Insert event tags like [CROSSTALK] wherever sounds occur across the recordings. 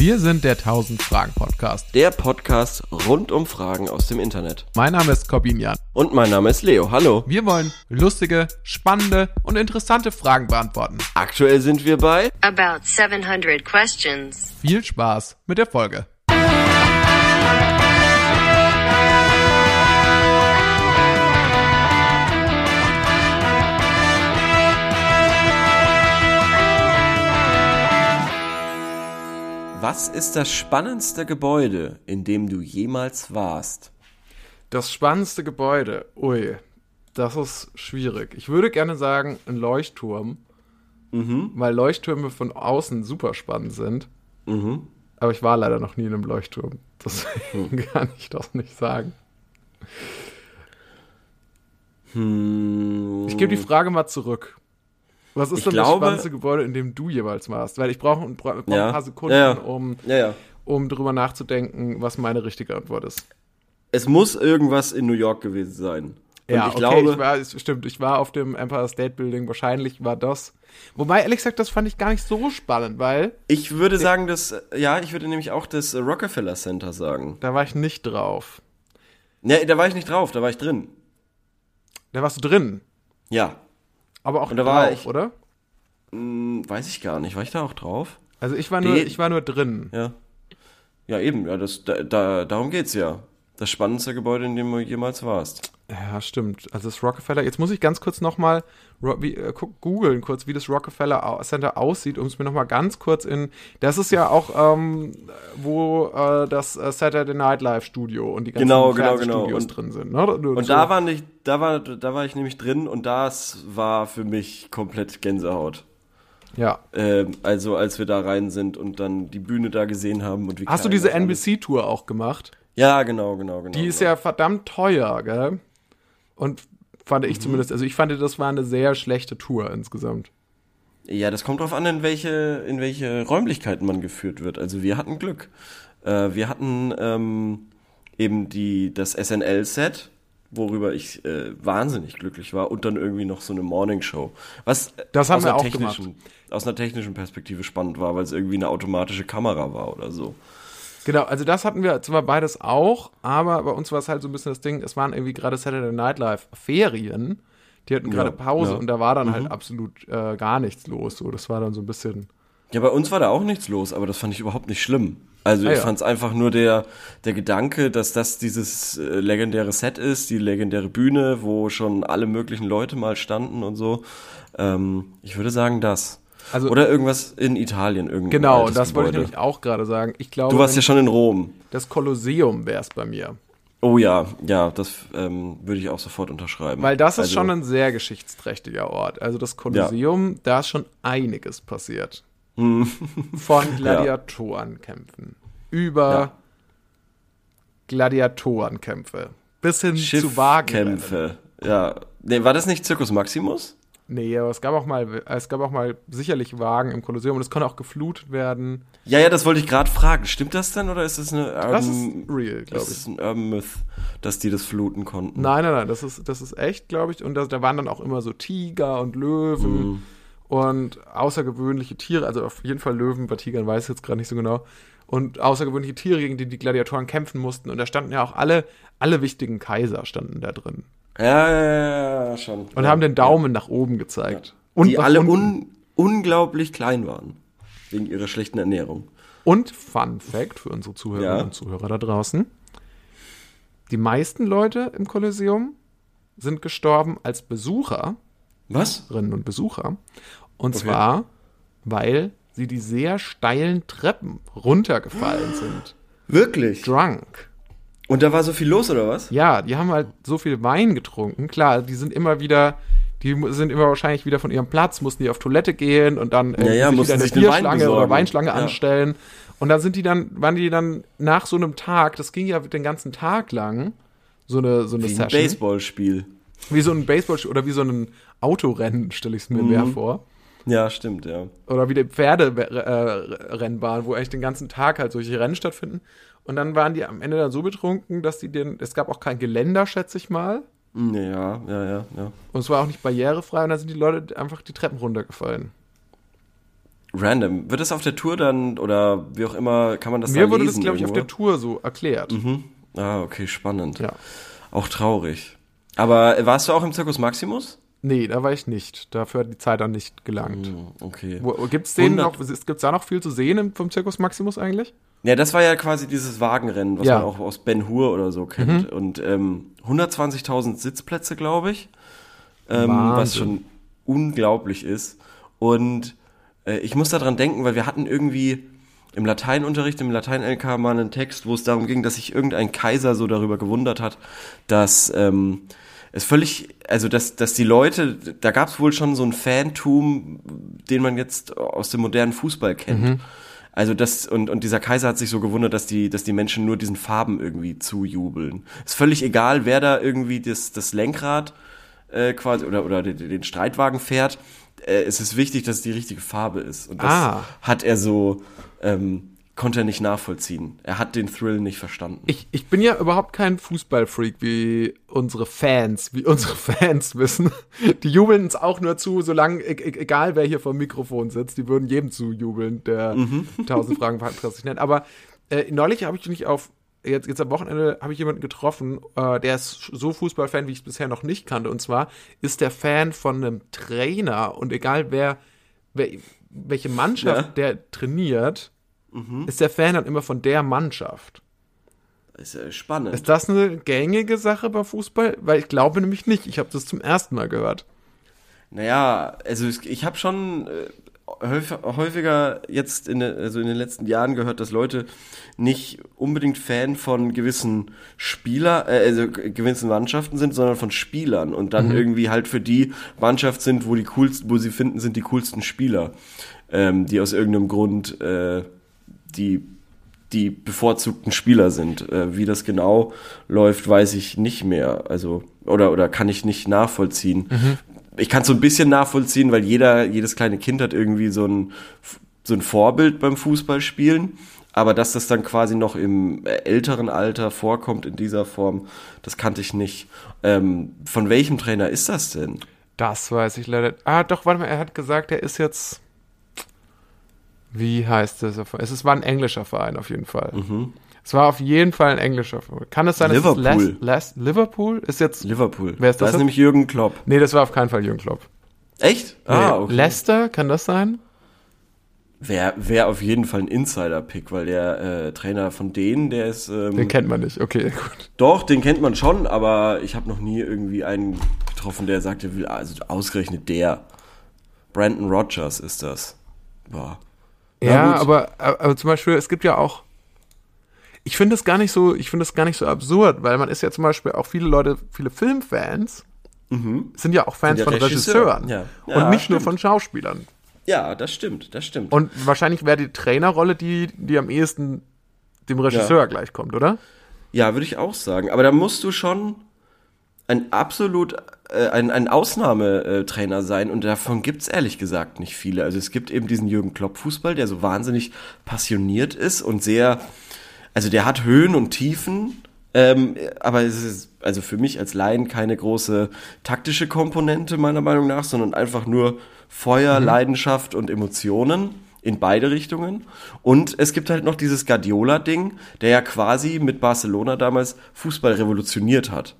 Wir sind der 1000 Fragen Podcast. Der Podcast rund um Fragen aus dem Internet. Mein Name ist Corbin Jan. Und mein Name ist Leo. Hallo. Wir wollen lustige, spannende und interessante Fragen beantworten. Aktuell sind wir bei About 700 questions. Viel Spaß mit der Folge. Was ist das spannendste Gebäude, in dem du jemals warst? Das spannendste Gebäude. Ui, das ist schwierig. Ich würde gerne sagen, ein Leuchtturm. Weil Leuchttürme von außen super spannend sind. Aber ich war leider noch nie in einem Leuchtturm. Deswegen [LAUGHS] [LAUGHS] kann ich das nicht sagen. Hm, Ich gebe die Frage mal zurück. Was ist Ich denn glaube- das spannendste Gebäude, in dem du jeweils warst? Weil ich brauche ein, brauch ein Ja. paar Sekunden, Ja. Um, um drüber nachzudenken, was meine richtige Antwort ist. Es muss irgendwas in New York gewesen sein. Und ja, ich okay, glaube, ich war, es stimmt, ich war auf dem Empire State Building, wahrscheinlich war das. Wobei, ehrlich gesagt, das fand ich gar nicht so spannend, weil ich würde sagen, dass, ja, ich würde nämlich auch das Rockefeller Center sagen. da war ich nicht drauf. Ne, da war ich nicht drauf, da war ich drin. Da warst du drin, Ja. Aber auch Und da war drauf, ich- oder? Hm, weiß ich gar nicht. War ich da auch drauf? Also ich war nur, Nee. ich war nur drin. Ja. Ja, eben, ja, das, da, da, darum geht's ja. Das spannendste Gebäude, in dem du jemals warst. Ja, stimmt. Also das Rockefeller, jetzt muss ich ganz kurz nochmal äh, googeln, kurz, wie das Rockefeller Center aussieht, um es mir nochmal ganz kurz in. Das ist ja auch, ähm, wo äh, das äh, Saturday Night Live Studio und die ganzen Genau, genau, genau. Und- drin sind. Ne? Nur Und so. da war nicht, da war, da war ich nämlich drin und das war für mich komplett Gänsehaut. Ja. Ähm, also als wir da rein sind und dann die Bühne da gesehen haben und wie Hast du diese NBC-Tour auch gemacht? Ja, genau, genau, genau. Die ist genau. ja verdammt teuer, gell? Und fand Mhm. ich zumindest, also ich fand, das war eine sehr schlechte Tour insgesamt. Ja, das kommt drauf an, in welche, in welche Räumlichkeiten man geführt wird. Also wir hatten Glück. Äh, wir hatten ähm, eben die, das SNL-Set, worüber ich äh, wahnsinnig glücklich war, und dann irgendwie noch so eine Morningshow. Was äh, Das haben wir auch technischen, aus einer technischen Perspektive spannend war, weil es irgendwie eine automatische Kamera war oder so. Genau, also das hatten wir zwar beides auch, aber bei uns war es halt so ein bisschen das Ding, es waren irgendwie gerade Saturday Night Live Ferien, die hatten gerade Pause ja. Mhm. und da war dann halt absolut äh, gar nichts los. So, das war dann so ein bisschen. Ja, bei uns war da auch nichts los, aber das fand ich überhaupt nicht schlimm. Also Ah, ich ja. fand es einfach nur der, der Gedanke, dass das dieses äh, legendäre Set ist, die legendäre Bühne, wo schon alle möglichen Leute mal standen und so. Ähm, ich würde sagen das. Also- Oder irgendwas in Italien, irgendein Genau, das wollte ich Gebäude. nämlich auch gerade sagen. Ich glaube, Du warst ja schon in Rom. das Kolosseum wäre es bei mir. Oh ja, ja, das ähm, würde ich auch sofort unterschreiben. Weil das ist Also, schon ein sehr geschichtsträchtiger Ort. Also das Kolosseum, da ist schon einiges passiert. Hm. Von [LAUGHS] Gladiatorenkämpfen über Ja. Gladiatorenkämpfe bis hin zu. Schiffkämpfe. Ja. Nee, war das nicht Circus Maximus? Nee, aber es gab auch mal, es gab auch mal sicherlich Wagen im Kolosseum und es konnte auch geflutet werden. Ja, ja, das wollte ich gerade fragen. Stimmt das denn oder ist das eine Urban, Das ist real, glaube das ich. ist ein Urban Myth, dass die das fluten konnten? Nein, nein, nein, das ist, das ist echt, glaube ich. Und da, da waren dann auch immer so Tiger und Löwen Mhm. und außergewöhnliche Tiere. Also auf jeden Fall Löwen, bei Tigern weiß ich jetzt gerade nicht so genau. Und außergewöhnliche Tiere, gegen die die Gladiatoren kämpfen mussten. Und da standen ja auch alle, alle wichtigen Kaiser standen da drin. Ja, ja, ja, ja, schon. Und ja. haben den Daumen nach oben gezeigt. Und Die alle un unglaublich klein waren. Wegen ihrer schlechten Ernährung. Und Fun Fact für unsere Zuhörerinnen Ja. und Zuhörer da draußen. Die meisten Leute im Kolosseum sind gestorben als Besucherinnen Was? und Besucher. Und Okay. zwar, weil sie die sehr steilen Treppen runtergefallen sind. Wirklich? Drunk. Und da war so viel los, oder was? Ja, die haben halt so viel Wein getrunken. Klar, die sind immer wieder, die sind immer wahrscheinlich wieder von ihrem Platz, mussten die auf Toilette gehen und dann äh, Ja, ja, sich wieder eine den Wein Bierschlange oder. Weinschlange Ja. anstellen. Und dann sind die dann, waren die dann nach so einem Tag, das ging ja den ganzen Tag lang, so eine, so eine Wie ein Session. Baseballspiel. Wie so ein Baseball oder wie so ein Autorennen, stelle ich es mir mehr vor. Ja, stimmt, ja. Oder wie die Pferderennbahn, wo eigentlich den ganzen Tag halt solche Rennen stattfinden. Und dann waren die am Ende dann so betrunken, dass die den, es gab auch kein Geländer, schätze ich mal. Ja, ja, ja, ja. Und es war auch nicht barrierefrei und dann sind die Leute einfach die Treppen runtergefallen. random. Wird das auf der Tour dann oder wie auch immer, kann man das Mir da wurde lesen das, glaube ich, auf der Tour so erklärt. Ah, okay, spannend. Ja. Auch traurig. Aber warst du auch im Zirkus Maximus? Nee, da war ich nicht. Dafür hat die Zeit dann nicht gelangt. Hm, Okay. Wo, gibt's den 100 noch, gibt's da noch viel zu sehen vom Zirkus Maximus eigentlich? Ja, das war ja quasi dieses Wagenrennen, was Ja. Mhm. man auch aus Ben Hur oder so kennt. Und ähm, 120.000 Sitzplätze, glaube ich. Ähm, was schon unglaublich ist. Und äh, ich muss daran denken, weil wir hatten irgendwie im Lateinunterricht, im Latein-LK mal einen Text, wo es darum ging, dass sich irgendein Kaiser so darüber gewundert hat, dass ähm, es völlig, also dass, dass die Leute, da gab es wohl schon so ein Fantum, den man jetzt aus dem modernen Fußball kennt. Also das, und, und dieser Kaiser hat sich so gewundert, dass die, dass die Menschen nur diesen Farben irgendwie zujubeln. Ist völlig egal, wer da irgendwie das, das Lenkrad äh, quasi oder, oder den, den Streitwagen fährt. Äh, es ist wichtig, dass es die richtige Farbe ist. Und das Ah. hat er so, ähm, konnte er nicht nachvollziehen. Er hat den Thrill nicht verstanden. Ich, ich bin ja überhaupt kein Fußballfreak, wie unsere Fans, wie unsere [LAUGHS] Fans wissen. Die jubeln uns auch nur zu, solange, e e egal wer hier vor dem Mikrofon sitzt, die würden jedem zujubeln, der [LAUGHS] tausend Fragen sich nennt. Aber äh, neulich habe ich mich auf, jetzt, jetzt am Wochenende habe ich jemanden getroffen, äh, der ist so Fußballfan, wie ich es bisher noch nicht kannte. Und zwar ist der Fan von einem Trainer und egal wer, wer welche Mannschaft Ja. der trainiert, ist der Fan dann immer von der Mannschaft. ist äh, spannend. Ist das eine gängige Sache bei Fußball? Weil ich glaube nämlich nicht. Ich habe das zum ersten Mal gehört. Naja, also ich habe schon äh, häufig, häufiger jetzt in, also in den letzten Jahren gehört, dass Leute nicht unbedingt Fan von gewissen Spieler, äh, also gewissen Mannschaften sind, sondern von Spielern und dann irgendwie halt für die Mannschaft sind, wo die coolsten, wo sie finden, sind die coolsten Spieler, ähm, die aus irgendeinem Grund äh, die die bevorzugten Spieler sind. Äh, wie das genau läuft, weiß ich nicht mehr. Also, oder, oder kann ich nicht nachvollziehen. Ich kann es so ein bisschen nachvollziehen, weil jeder, jedes kleine Kind hat irgendwie so ein, so ein Vorbild beim Fußballspielen. Aber dass das dann quasi noch im älteren Alter vorkommt in dieser Form, das kannte ich nicht. Ähm, von welchem Trainer ist das denn? Das weiß ich leider. Ah, doch, warte mal, er hat gesagt, er ist jetzt. Wie heißt das? Es ist- war ein englischer Verein auf jeden Fall. Es war auf jeden Fall ein englischer Verein. Kann es sein, dass Liverpool. es Les, Les, Liverpool ist jetzt. Liverpool. Wer ist da das ist nämlich Jürgen Klopp. Nee, das war auf keinen Fall Jürgen Klopp. Echt? Ah, okay. Leicester, kann das sein? Wäre wär auf jeden Fall ein Insider-Pick, weil der äh, Trainer von denen, der ist. Ähm, Den kennt man nicht. Okay, [LAUGHS] gut. doch, den kennt man schon, aber ich habe noch nie irgendwie einen getroffen, der sagt, er will, also ausgerechnet der. Brandon Rogers ist das. Boah. Ja, aber, aber zum Beispiel, es gibt ja auch. Ich finde es gar nicht so, ich finde es gar nicht so absurd, weil man ist ja zum Beispiel auch viele Leute, viele Filmfans sind ja auch Fans Mhm. Ja von Regisseur. Regisseuren Ja. und Ja, nicht nur stimmt. von Schauspielern. Ja, das stimmt, das stimmt. Und wahrscheinlich wäre die Trainerrolle die, die am ehesten dem Regisseur gleichkommt, oder? Ja, würde ich auch sagen. Aber da musst du schon ein absolut, äh, ein, ein Ausnahmetrainer sein und davon gibt's ehrlich gesagt nicht viele. Also es gibt eben diesen Jürgen Klopp-Fußball, der so wahnsinnig passioniert ist und sehr, also der hat Höhen und Tiefen, ähm, aber es ist also für mich als Laien keine große taktische Komponente meiner Meinung nach, sondern einfach nur Feuer, Leidenschaft und Emotionen in beide Richtungen. Und es gibt halt noch dieses Guardiola-Ding, der ja quasi mit Barcelona damals Fußball revolutioniert hat.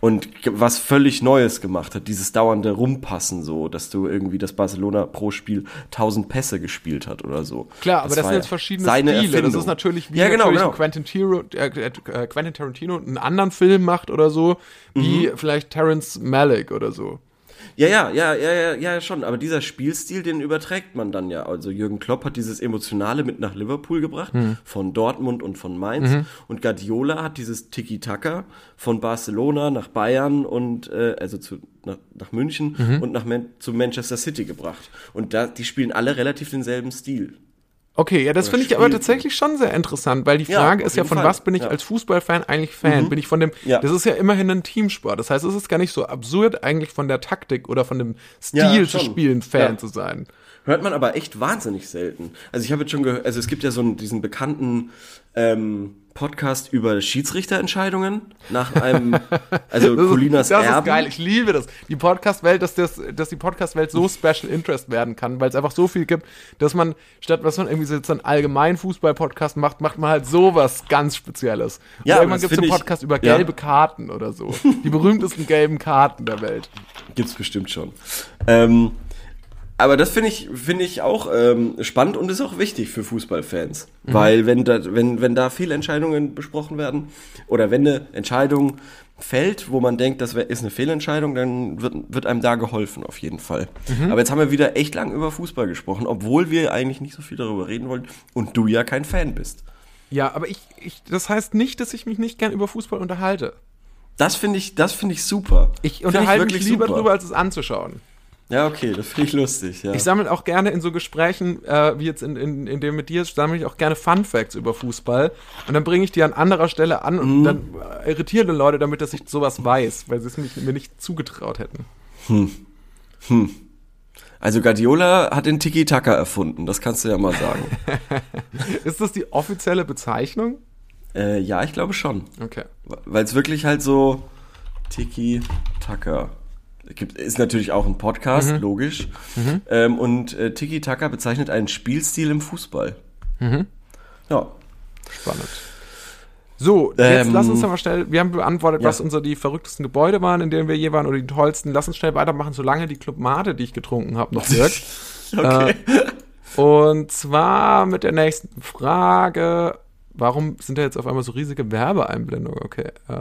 Und was völlig Neues gemacht hat, dieses dauernde Rumpassen so, dass du irgendwie das Barcelona pro Spiel 1000 Pässe gespielt hat oder so. Klar, aber das, sind jetzt verschiedene seine Stile. Das Erfindung. ist natürlich wie ja, genau, natürlich genau. Quentin, Tiro, äh, äh, Quentin Tarantino einen anderen Film macht oder so, Mhm. wie vielleicht Terrence Malick oder so. Ja, ja, ja, ja, ja, ja, schon. Aber dieser Spielstil, den überträgt man dann ja. Also Jürgen Klopp hat dieses Emotionale mit nach Liverpool gebracht, von Dortmund und von Mainz. Und Guardiola hat dieses Tiki-Taka von Barcelona nach Bayern und äh, also zu, nach, nach München und nach Man zu Manchester City gebracht. Und da, die spielen alle relativ denselben Stil. Okay, ja, das finde ich aber tatsächlich schon sehr interessant, weil die Ja, Frage auf ist ja, von Fall. was bin ich Ja. Mhm. als Fußballfan eigentlich Fan? Bin ich von dem, Ja. das ist ja immerhin ein Teamsport. Das heißt, es ist gar nicht so absurd, eigentlich von der Taktik oder von dem Stil Ja, zu spielen Fan Ja. zu sein. Hört man aber echt wahnsinnig selten. Also ich habe jetzt schon gehört, also es gibt ja so einen, diesen bekannten ähm, Podcast über Schiedsrichterentscheidungen nach einem, [LAUGHS] also Colinas das Erben. ist geil, ich liebe das. Die Podcast-Welt, dass, das, dass die Podcast-Welt so Special Interest werden kann, weil es einfach so viel gibt, dass man, statt was man irgendwie so jetzt einen allgemeinen Fußball-Podcast macht, macht man halt sowas ganz Spezielles. Ja, Oder irgendwann das gibt es einen find ich- Podcast über ja. gelbe Karten oder so. Die berühmtesten gelben Karten der Welt. Gibt's bestimmt schon. Ähm, aber das finde ich, finde ich auch ähm, spannend und ist auch wichtig für Fußballfans. Weil wenn da, wenn, wenn da viele Entscheidungen besprochen werden oder wenn eine Entscheidung fällt, wo man denkt, das wär, ist eine Fehlentscheidung, dann wird, wird einem da geholfen, auf jeden Fall. Aber jetzt haben wir wieder echt lang über Fußball gesprochen, obwohl wir eigentlich nicht so viel darüber reden wollen und du ja kein Fan bist. Ja, aber ich, ich, das heißt nicht, dass ich mich nicht gern über Fußball unterhalte. Das finde ich, das finde ich super. Ich unterhalte mich wirklich lieber super. drüber, als es anzuschauen. Ja, okay, das finde ich lustig, ja. Ich sammle auch gerne in so Gesprächen, äh, wie jetzt in, in, in dem mit dir, sammle ich auch gerne Fun Facts über Fußball. Und dann bringe ich die an anderer Stelle an Mhm. und dann äh, irritieren die Leute damit, dass ich sowas weiß, weil sie es mir nicht zugetraut hätten. Also Guardiola hat den Tiki-Taka erfunden, das kannst du ja mal sagen. [LAUGHS] Ist das die offizielle Bezeichnung? äh, ja, ich glaube schon. Okay. Weil es wirklich halt so Tiki-Taka gibt. Ist natürlich auch ein Podcast, Mhm. logisch. Ähm, und äh, Tiki-Taka bezeichnet einen Spielstil im Fußball. Mhm. Ja. Spannend. So, jetzt Ähm, lass uns aber schnell, wir haben beantwortet, ja. was unsere die verrücktesten Gebäude waren, in denen wir je waren, oder die tollsten. Lass uns schnell weitermachen, solange die Club Mate, die ich getrunken habe, noch wirkt. [LAUGHS] Okay. Und zwar mit der nächsten Frage. Warum sind da jetzt auf einmal so riesige Werbeeinblendungen? Okay. Äh,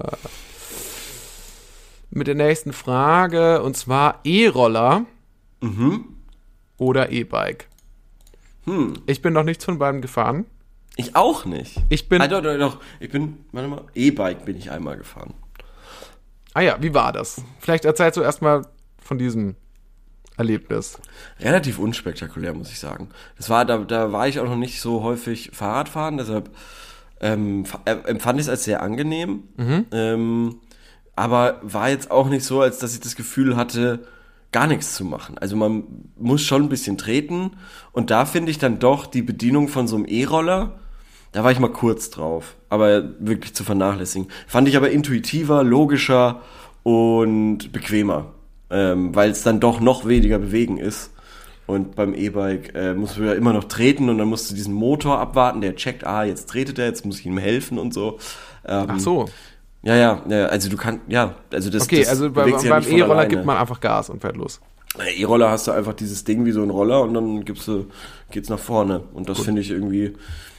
mit der nächsten Frage. Und zwar E-Roller Mhm. oder E-Bike. Hm. Ich bin noch nichts von beiden gefahren. Ich auch nicht. Ich bin. Ah, doch, doch, doch. Ich bin, warte mal, E-Bike bin ich einmal gefahren. Ah ja, wie war das? Vielleicht erzählst du erstmal von diesem Erlebnis. relativ unspektakulär, muss ich sagen. Das war, da, da war ich auch noch nicht so häufig Fahrradfahren, deshalb ähm, äh, empfand ich es als sehr angenehm. Ähm, aber war jetzt auch nicht so, als dass ich das Gefühl hatte, gar nichts zu machen. Also man muss schon ein bisschen treten und da finde ich dann doch die Bedienung von so einem E-Roller, da war ich mal kurz drauf, aber wirklich zu vernachlässigen. Fand ich aber intuitiver, logischer und bequemer, ähm, weil es dann doch noch weniger bewegen ist. Und beim E-Bike äh, musst du ja immer noch treten und dann musst du diesen Motor abwarten, der checkt, ah, jetzt tretet er, jetzt muss ich ihm helfen und so. Ähm, Ach so. Ja, ja, ja, also du kannst, ja, also das Okay, das also bei, beim nicht von E-Roller gibt man einfach Gas und fährt los. E-Roller hast du einfach dieses Ding wie so ein Roller und dann gibst du, geht's nach vorne. Und das finde ich irgendwie,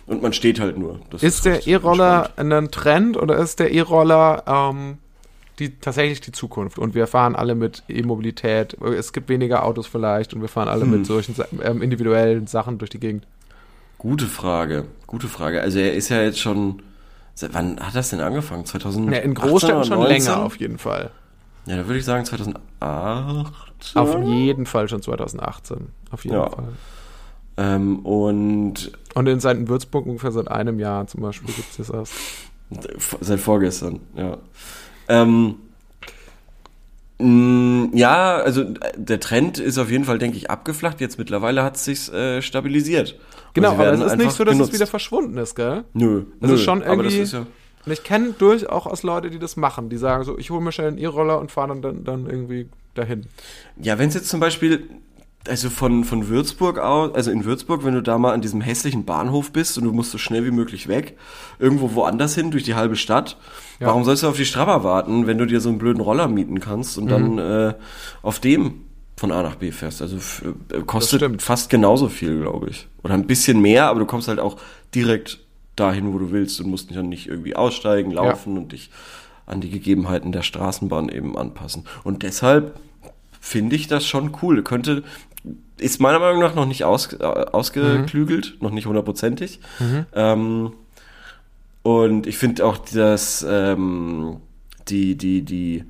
und man steht halt nur. Das Ist der richtig E-Roller ein Trend oder ist der E-Roller ähm, die, tatsächlich die Zukunft? Und wir fahren alle mit E-Mobilität. Es gibt weniger Autos vielleicht und wir fahren alle Hm. mit solchen ähm, individuellen Sachen durch die Gegend. Gute Frage, gute Frage. Also er ist ja jetzt schon, seit wann hat das denn angefangen? 2000? Ja, in Großstädten schon länger auf jeden Fall. Ja, da würde ich sagen 2008. Auf jeden Fall schon 2018. Auf jeden Ja. Fall. Ähm, und Und in St. Würzburg ungefähr seit einem Jahr zum Beispiel gibt es das erst. Seit vorgestern, ja. Ähm, ja, also äh, der Trend ist auf jeden Fall, denke ich, abgeflacht. Jetzt mittlerweile hat es sich äh, stabilisiert. Genau, aber es ist nicht so, dass genutzt. es wieder verschwunden ist, gell? Nö, Das nö, ist schon irgendwie- ist ja, Und ich kenne durchaus Leute, die das machen. Die sagen so, ich hole mir schnell einen E-Roller und fahre dann, dann, dann irgendwie dahin. ja, wenn es jetzt zum Beispiel, also von, von Würzburg aus, also in Würzburg, wenn du da mal an diesem hässlichen Bahnhof bist und du musst so schnell wie möglich weg, irgendwo woanders hin, durch die halbe Stadt, Ja. warum sollst du auf die Strabber warten, wenn du dir so einen blöden Roller mieten kannst und Mhm. dann äh, auf dem von A nach B fährst? Also äh, kostet fast genauso viel, glaube ich. Oder ein bisschen mehr, aber du kommst halt auch direkt dahin, wo du willst und musst dann nicht irgendwie aussteigen, laufen und dich an die Gegebenheiten der Straßenbahn eben anpassen. Und deshalb finde ich das schon cool. Könnte, ist meiner Meinung nach noch nicht aus, äh, ausgeklügelt, noch nicht hundertprozentig. Ähm, und ich finde auch, dass ähm, die, die, die,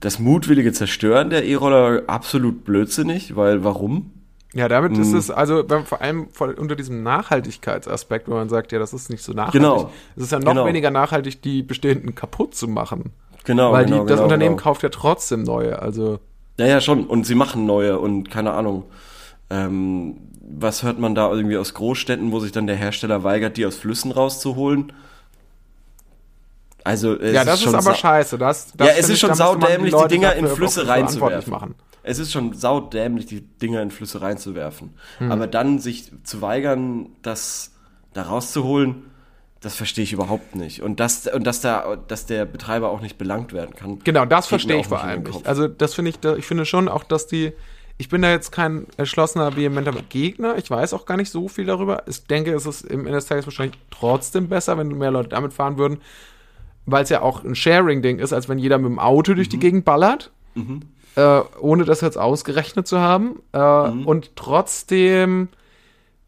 das mutwillige Zerstören der E-Roller absolut blödsinnig, weil warum? Ja, damit ist Mhm. es, also vor allem unter diesem Nachhaltigkeitsaspekt, wo man sagt, ja, das ist nicht so nachhaltig. Genau. Es ist ja noch Genau. weniger nachhaltig, die bestehenden kaputt zu machen. Genau, Weil genau, die, das genau, Unternehmen genau. kauft ja trotzdem neue. Also, Ja, ja, schon. Und sie machen neue und keine Ahnung. Ähm, was hört man da irgendwie aus Großstädten, wo sich dann der Hersteller weigert, die aus Flüssen rauszuholen? Also, es Ja, das ist, schon aber scheiße. Das, das Ja, es ist ist schon da saudämlich, die Leute Dinger in Flüsse reinzuwerfen. Machen. Es ist schon saudämlich, die Dinger in Flüsse reinzuwerfen. Hm. Aber dann sich zu weigern, das da rauszuholen, das verstehe ich überhaupt nicht. Und dass, und dass, da, dass der Betreiber auch nicht belangt werden kann. Genau, das verstehe ich vor allem nicht. Also das finde ich, da- ich finde schon auch, dass die, ich bin da jetzt kein entschlossener, vehementer Gegner. Ich weiß auch gar nicht so viel darüber. Ich denke, es ist im Ende des Tages wahrscheinlich trotzdem besser, wenn mehr Leute damit fahren würden, weil es ja auch ein Sharing-Ding ist, als wenn jeder mit dem Auto durch Mhm. die Gegend ballert. Äh, ohne das jetzt ausgerechnet zu haben. Äh, Mhm. Und trotzdem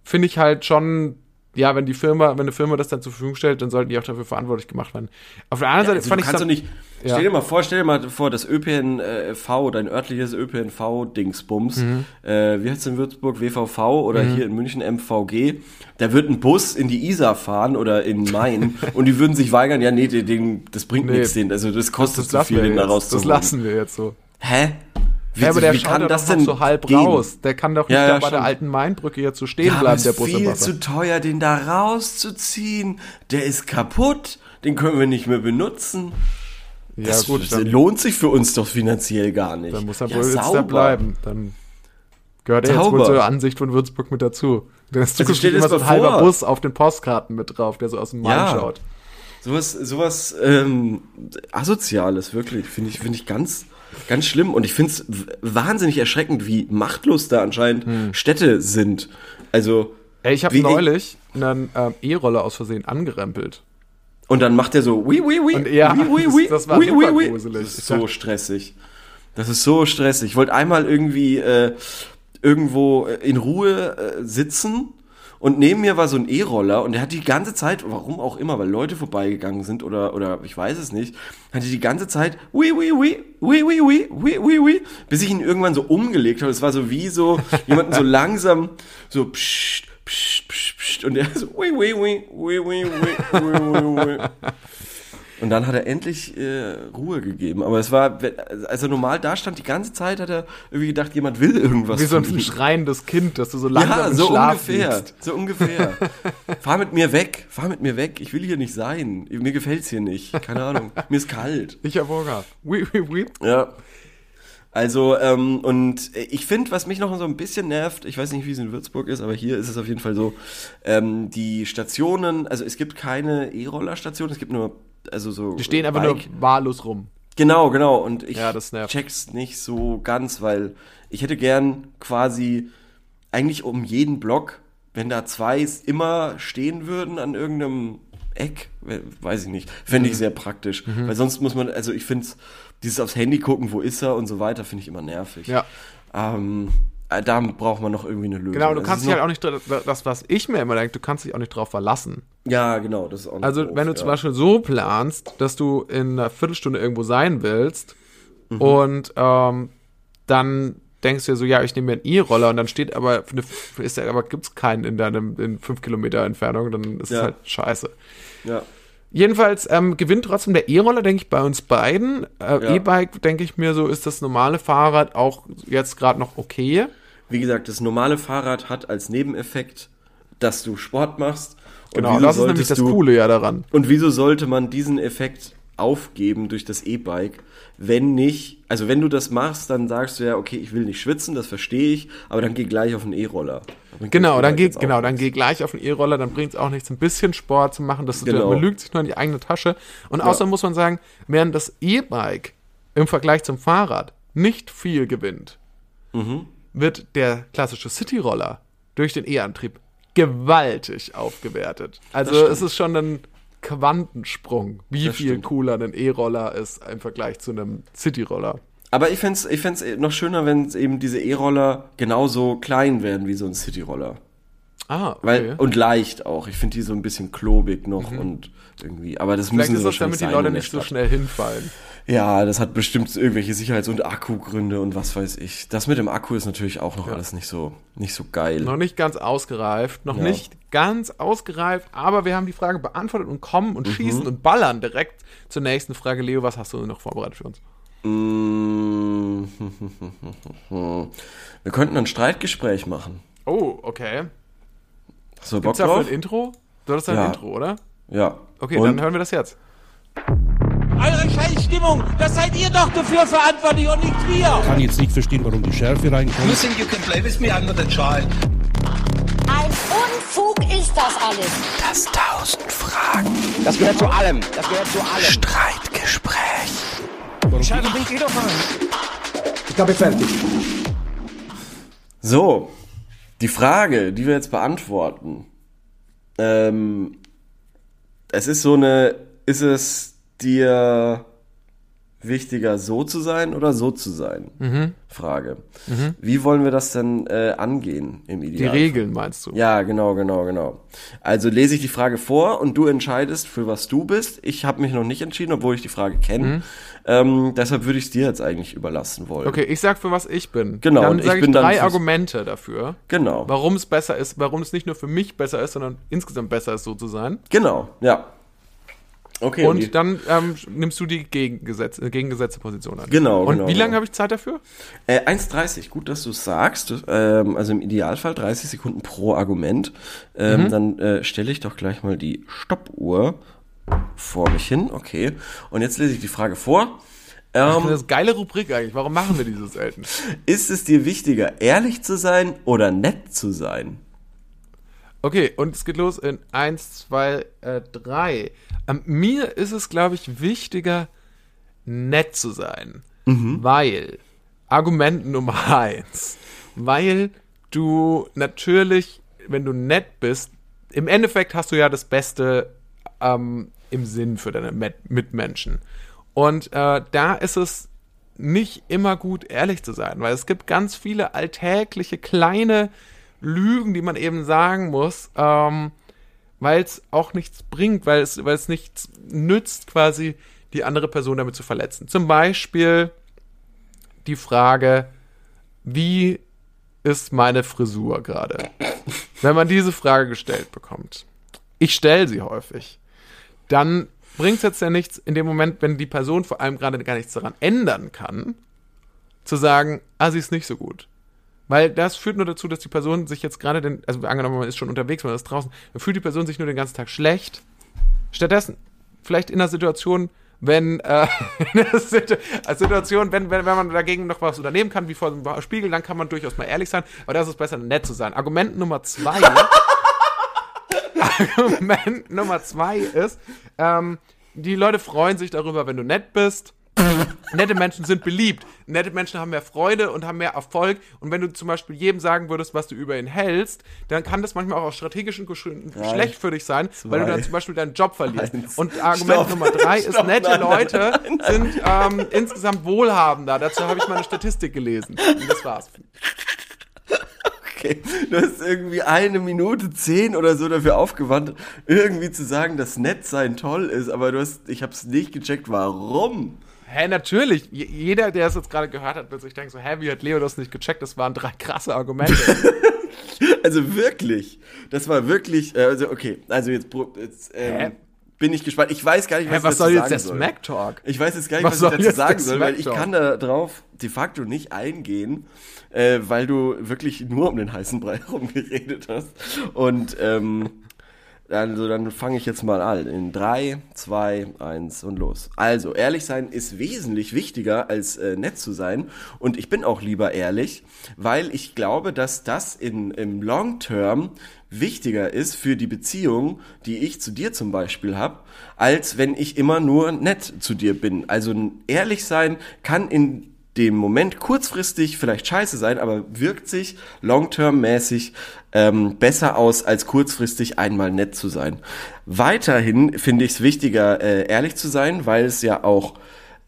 finde ich halt schon, ja, wenn die Firma, wenn eine Firma das dann zur Verfügung stellt, dann sollten die auch dafür verantwortlich gemacht werden. Auf der anderen Ja, Seite also fand du ich kannst doch nicht. Ja. Stell dir mal vor, stell dir mal vor, das ÖPNV, dein örtliches ÖPNV-Dingsbums, Mhm. äh, wie heißt es in Würzburg, WVV oder hier in München MVG, da wird ein Bus in die Isar fahren oder in Main [LAUGHS] und die würden sich weigern, ja, nee, den, das bringt Nee. nichts, den, also das kostet das zu lassen viel, den da jetzt. Das rauszuholen. lassen wir jetzt so. Hä? Wie, Ja, aber der wie schaut kann das denn so halb gehen? raus. Der kann doch nicht Ja, ja, bei der alten Mainbrücke jetzt so stehen Ja, bleiben, der ist Bus viel zu teuer, den da rauszuziehen. Der ist kaputt. Den können wir nicht mehr benutzen. Ja, das gut, dann, lohnt sich für uns doch finanziell gar nicht. dann muss er ja, wohl jetzt da sauber. bleiben. Dann gehört er jetzt Sauber. wohl zur Ansicht von Würzburg mit dazu. Dann ist Also stell immer so ein halber vor. Bus auf den Postkarten mit drauf, der so aus dem Main Ja. schaut. Sowas, sowas ähm, Asoziales, wirklich, finde ich, finde ich ganz, ganz schlimm. Und ich finde es wahnsinnig erschreckend, wie machtlos da anscheinend Hm. Städte sind. Also, Ey, ich habe neulich einen ähm, E-Roller aus Versehen angerempelt. Und dann macht er so, oui, oui, Und ja, oui, oui, das- das oui, oui. gruselig. Das ist so stressig. Das ist so stressig. Ich wollte einmal irgendwie äh, irgendwo äh, in Ruhe äh, sitzen und neben mir war so ein E-Roller und der hat die ganze Zeit, warum auch immer, weil Leute vorbeigegangen sind oder, oder ich weiß es nicht, hatte die ganze Zeit, oui, oui, oui, oui, oui, oui, oui, oui, oui, bis ich ihn irgendwann so umgelegt habe. Es war so wie so, jemanden so langsam, so psst, psst, psst, psst, und der so, oui, oui, oui, oui, oui, oui, oui. Und dann hat er endlich äh, Ruhe gegeben. Aber es war, als er normal da stand, die ganze Zeit hat er irgendwie gedacht, jemand will irgendwas. Wie so ein schreiendes Kind, das du so langsam Ja, so Schlaf ungefähr. So ungefähr. fahr mit mir weg. Fahr mit mir weg. Ich will hier nicht sein. Mir gefällt's hier nicht. Keine Ahnung. mir ist kalt. Ich hab Hunger. Oui, oui, oui. Ja. Also, ähm, und ich finde, was mich noch so ein bisschen nervt, ich weiß nicht, wie es in Würzburg ist, aber hier ist es auf jeden Fall so, ähm, die Stationen, also es gibt keine E-Roller-Stationen, es gibt nur, also so. Die stehen einfach Bike. nur wahllos rum. Genau, genau. Und ich Ja, check's nicht so ganz, weil ich hätte gern quasi eigentlich um jeden Block, wenn da zwei immer stehen würden an irgendeinem Eck, we- weiß ich nicht, fände Mhm. ich sehr praktisch. Weil sonst muss man, also ich finde dieses aufs Handy gucken, wo ist er und so weiter, finde ich immer nervig. Ja. Ähm, äh, da braucht man noch irgendwie eine Lösung. Genau, du Es kannst dich halt auch nicht, das, was ich mir immer denke, du kannst dich auch nicht drauf verlassen. Ja, genau, das ist auch Also, doof, wenn du ja. zum Beispiel so planst, dass du in einer Viertelstunde irgendwo sein willst Mhm. und ähm, dann denkst du dir so, ja, ich nehme mir einen E-Roller und dann steht aber, ist aber gibt's keinen in deinem, in fünf Kilometer Entfernung, dann ist es Ja. halt scheiße. Ja. Jedenfalls ähm, gewinnt trotzdem der E-Roller, denke ich, bei uns beiden. Äh, Ja. E-Bike, denke ich mir so, ist das normale Fahrrad auch jetzt gerade noch okay. Wie gesagt, das normale Fahrrad hat als Nebeneffekt, dass du Sport machst. Und Genau, das ist nämlich das du, Coole ja daran. Und wieso sollte man diesen Effekt aufgeben durch das E-Bike, wenn nicht, also wenn du das machst, dann sagst du ja, okay, ich will nicht schwitzen, das verstehe ich, aber dann geh gleich auf den E-Roller. Genau, das dann geh, genau, dann geh gleich auf den E-Roller, dann bringt es auch nichts, ein bisschen Sport zu machen, das Genau. man lügt sich nur in die eigene Tasche. Und außerdem muss man sagen, während das E-Bike im Vergleich zum Fahrrad nicht viel gewinnt, Mhm. wird der klassische City-Roller durch den E-Antrieb gewaltig aufgewertet. Also es ist schon ein Quantensprung, wie Das viel stimmt. cooler ein E-Roller ist im Vergleich zu einem City-Roller. Aber ich fänd's, ich fänd's noch schöner, wenn eben diese E-Roller genauso klein wären wie so ein City-Roller. Ah, Weil, okay. Mhm. und leicht auch. Ich finde die so ein bisschen klobig noch und irgendwie, aber das Vielleicht müssen ist das, damit die Leute nicht so schnell hinfallen. Ja, das hat bestimmt irgendwelche Sicherheits- und Akkugründe und was weiß ich. Das mit dem Akku ist natürlich auch noch alles nicht so, nicht so geil. Noch nicht ganz ausgereift, noch Ja. nicht ganz ausgereift, aber wir haben die Frage beantwortet und kommen Mhm. und schießen und ballern direkt zur nächsten Frage. Leo, was hast du noch vorbereitet für uns? Mm, [LAUGHS] Wir könnten ein Streitgespräch machen. Oh, okay. Hast du Bock Gibt's dafür drauf? ein Intro? Du hattest ein Ja. Intro, oder? Ja. Okay, und dann hören wir das jetzt. Eure Scheißstimmung, das seid ihr doch dafür verantwortlich und nicht wir. kann jetzt nicht verstehen, warum die Schärfe reinkommt. You think you can play with me? I'm not a child. Ein Unfug ist das alles. Das tausend Fragen Das gehört zu allem. Das gehört zu allem. Streitgespräch. Warum bringt ihr doch mal. Ich glaube, fertig. So, die Frage, die wir jetzt beantworten. Ähm, es ist so eine, ist es dir wichtiger, so zu sein oder so zu sein? Frage. Wie wollen wir das denn äh, angehen im Die Idealfall? Regeln meinst du? Ja, genau, genau, genau. Also lese ich die Frage vor und du entscheidest, für was du bist. Ich habe mich noch nicht entschieden, obwohl ich die Frage kenne. Ähm, deshalb würde ich es dir jetzt eigentlich überlassen wollen. Okay, ich sag für was ich bin. Genau, Dann und ich sage ich, bin dann drei Argumente dafür, Genau. warum es besser ist, warum es nicht nur für mich besser ist, sondern insgesamt besser ist, so zu sein. Genau, ja. Okay, Und die- dann ähm, nimmst du die Gegengesetz, äh, gegengesetzte Position an. Genau, Und genau, wie lange genau. habe ich Zeit dafür? Äh, 1,30, gut, dass du es sagst. Ähm, also im Idealfall 30 Sekunden pro Argument. Ähm, Mhm. Dann äh, stelle ich doch gleich mal die Stoppuhr vor mich hin. Okay. Und jetzt lese ich die Frage vor. Das Ähm, ist eine geile Rubrik eigentlich. Warum machen wir die so selten? [LAUGHS] ist es dir wichtiger, ehrlich zu sein oder nett zu sein? Okay, und es geht los in 1, 2, 3. Ähm, mir ist es, glaube ich, wichtiger, nett zu sein. Weil, Argument Nummer [LAUGHS] 1, weil du natürlich, wenn du nett bist, im Endeffekt hast du ja das Beste ähm, im Sinn für deine Mitmenschen. Und äh, da ist es nicht immer gut, ehrlich zu sein, weil es gibt ganz viele alltägliche kleine Lügen, die man eben sagen muss, ähm, weil es auch nichts bringt, weil es, weil es nichts nützt, quasi die andere Person damit zu verletzen. Zum Beispiel die Frage, wie ist meine Frisur gerade? Wenn man diese Frage gestellt bekommt, ich stelle sie häufig, dann bringt es jetzt ja nichts in dem Moment, wenn die Person vor allem gerade gar nichts daran ändern kann, zu sagen, ah, sie ist nicht so gut. Weil das führt nur dazu, dass die Person sich jetzt gerade, den, also angenommen, man ist schon unterwegs, man ist draußen, dann fühlt die Person sich nur den ganzen Tag schlecht. Stattdessen, vielleicht in einer Situation, wenn, äh, [LAUGHS] in einer als Situation, wenn, wenn, wenn man dagegen noch was unternehmen kann, wie vor dem Spiegel, dann kann man durchaus mal ehrlich sein, aber das ist besser, nett zu sein. Argument Nummer zwei. [LAUGHS] Argument [LAUGHS] Nummer zwei ist, ähm, die Leute freuen sich darüber, wenn du nett bist. Nette Menschen sind beliebt. Nette Menschen haben mehr Freude und haben mehr Erfolg. Und wenn du zum Beispiel jedem sagen würdest, was du über ihn hältst, dann kann das manchmal auch aus strategischen Gründen schlecht für dich sein, weil du dann zum Beispiel deinen Job verlierst. Eins. Und Argument Stopp. Nummer drei ist, Stopp, nette nein, nein, Leute nein, nein. sind ähm, insgesamt wohlhabender. Dazu habe ich mal eine Statistik gelesen. Und das war's. Okay, du hast irgendwie eine Minute zehn oder so dafür aufgewandt, irgendwie zu sagen, dass nett sein toll ist, aber du hast, ich habe es nicht gecheckt, warum. Hä, natürlich. J jeder, der es jetzt gerade gehört hat, wird sich denken so, hä, wie hat Leo das nicht gecheckt? Das waren drei krasse Argumente. [LAUGHS] Also wirklich, das war wirklich, äh, also okay, also jetzt, jetzt ähm, bin ich gespannt. Ich weiß gar nicht, was, hä, was soll jetzt sagen der. Smack Talk? Ich weiß jetzt gar nicht, Was was, ich dazu jetzt sagen soll, weil ich kann da drauf de facto nicht eingehen, äh, weil du wirklich nur um den heißen Brei [LAUGHS] rumgeredet hast. Und ähm, also dann fange ich jetzt mal an. In drei, zwei, eins und los. Also, ehrlich sein ist wesentlich wichtiger als äh, nett zu sein. Und ich bin auch lieber ehrlich, weil ich glaube, dass das in, im Long Term wichtiger ist für die Beziehung, die ich zu dir zum Beispiel habe, als wenn ich immer nur nett zu dir bin. Also ehrlich sein kann in dem Moment kurzfristig vielleicht scheiße sein, aber wirkt sich long-term-mäßig ähm, besser aus, als kurzfristig einmal nett zu sein. Weiterhin finde ich es wichtiger, äh, ehrlich zu sein, weil es ja auch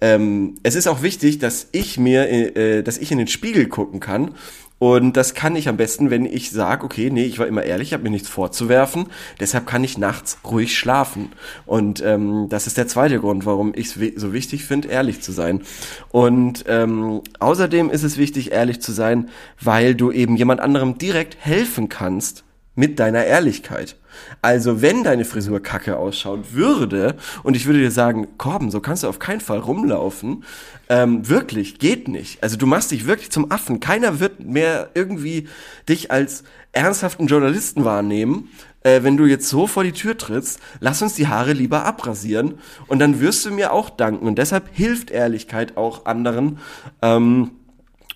ähm, es ist auch wichtig, dass ich mir, äh, dass ich in den Spiegel gucken kann. Und das kann ich am besten, wenn ich sage, okay, nee, ich war immer ehrlich, ich habe mir nichts vorzuwerfen, deshalb kann ich nachts ruhig schlafen. Und ähm, das ist der zweite Grund, warum ich es so wichtig finde, ehrlich zu sein. Und ähm, außerdem ist es wichtig, ehrlich zu sein, weil du eben jemand anderem direkt helfen kannst, mit deiner Ehrlichkeit. Also wenn deine Frisur kacke ausschauen würde und ich würde dir sagen, Korben, so kannst du auf keinen Fall rumlaufen, ähm, wirklich, geht nicht. Also du machst dich wirklich zum Affen. Keiner wird mehr irgendwie dich als ernsthaften Journalisten wahrnehmen, äh, wenn du jetzt so vor die Tür trittst. Lass uns die Haare lieber abrasieren und dann wirst du mir auch danken. Und deshalb hilft Ehrlichkeit auch anderen. Ähm,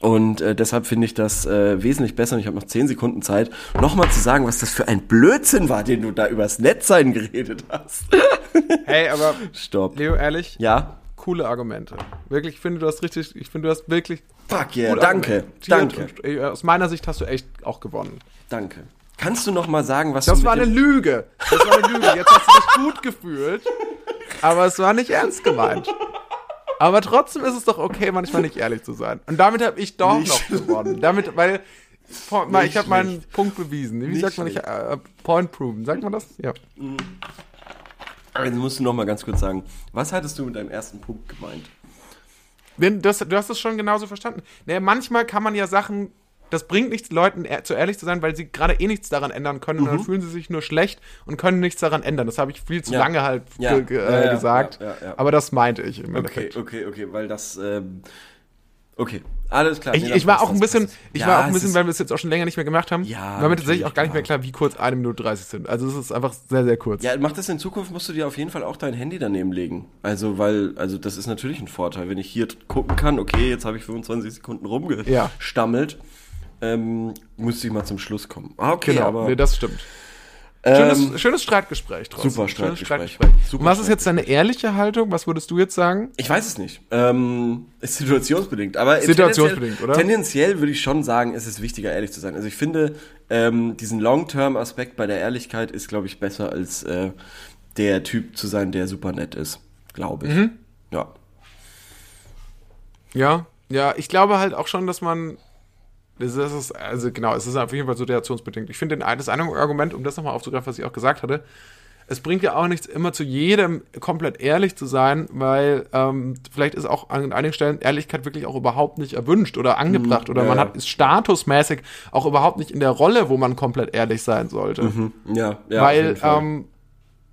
und äh, deshalb finde ich das äh, wesentlich besser. Und ich habe noch 10 Sekunden Zeit, nochmal zu sagen, was das für ein Blödsinn war, den du da übers Netzsein geredet hast. [LAUGHS] Hey, aber Stopp. Leo, ehrlich, Ja? coole Argumente. Wirklich, ich finde, du hast richtig, ich finde, du hast wirklich. Fuck yeah, danke. Danke. Und, äh, aus meiner Sicht hast du echt auch gewonnen. Danke. Kannst du noch mal sagen, was Das du war eine Lüge. Das war eine Lüge. Jetzt hast du dich gut gefühlt, aber es war nicht ernst gemeint. Aber trotzdem ist es doch okay, manchmal nicht ehrlich zu sein. Und damit habe ich doch Nicht noch gewonnen. Damit, weil vor, mal, ich habe meinen. Punkt bewiesen. Wie Nicht sagt man nicht? Äh, point proven. Sagt man das? Ja. Jetzt musst du noch mal ganz kurz sagen, was hattest du mit deinem ersten Punkt gemeint? Wenn Das, du hast es schon genauso verstanden. Naja, manchmal kann man ja Sachen, das bringt nichts, Leuten ehr- zu ehrlich zu sein, weil sie gerade eh nichts daran ändern können und dann fühlen sie sich nur schlecht und können nichts daran ändern. Das habe ich viel zu Mhm. Ja. lange halt Ja. ge äh, ja, gesagt. Aber das meinte ich im Okay, Endeffekt. okay, okay, weil das, ähm, okay, alles klar. Ich, Nee, ich war passt, auch ein bisschen, passt. ich Ja, war auch ein bisschen, weil wir es jetzt auch schon länger nicht mehr gemacht haben. Ja, war mir tatsächlich auch gar nicht mehr klar. wie kurz eine Minute 30 sind. Also es ist einfach sehr, sehr kurz. Ja, mach das in Zukunft, musst du dir auf jeden Fall auch dein Handy daneben legen. Also, weil, also das ist natürlich ein Vorteil. Wenn ich hier gucken kann, okay, jetzt habe ich 25 Sekunden Ja. Ähm, müsste ich mal zum Schluss kommen. Ah, okay, genau, aber nee, das stimmt. ähm, Schönes, schönes Streitgespräch trotzdem. super Schönes Streitgespräch. Super was ist jetzt deine ehrliche Haltung? Was würdest du jetzt sagen? Ich weiß es nicht. Ähm, ist situationsbedingt. Aber Situationsbedingt, tendenziell, oder? Tendenziell würde ich schon sagen, es ist wichtiger, ehrlich zu sein. Also ich finde, ähm, diesen Long-Term-Aspekt bei der Ehrlichkeit ist, glaube ich, besser als äh, der Typ zu sein, der super nett ist. Glaube ich. Mhm. Ja. Ja, ja, ich glaube halt auch schon, dass man. Das ist, also genau, es ist auf jeden Fall situationsbedingt. Ich finde das eine Argument, um das nochmal aufzugreifen, was ich auch gesagt hatte, es bringt ja auch nichts, immer zu jedem komplett ehrlich zu sein, weil ähm, vielleicht ist auch an einigen Stellen Ehrlichkeit wirklich auch überhaupt nicht erwünscht oder angebracht oder ja, man ja. hat ist statusmäßig auch überhaupt nicht in der Rolle, wo man komplett ehrlich sein sollte. Ja, ja. auf Weil ähm,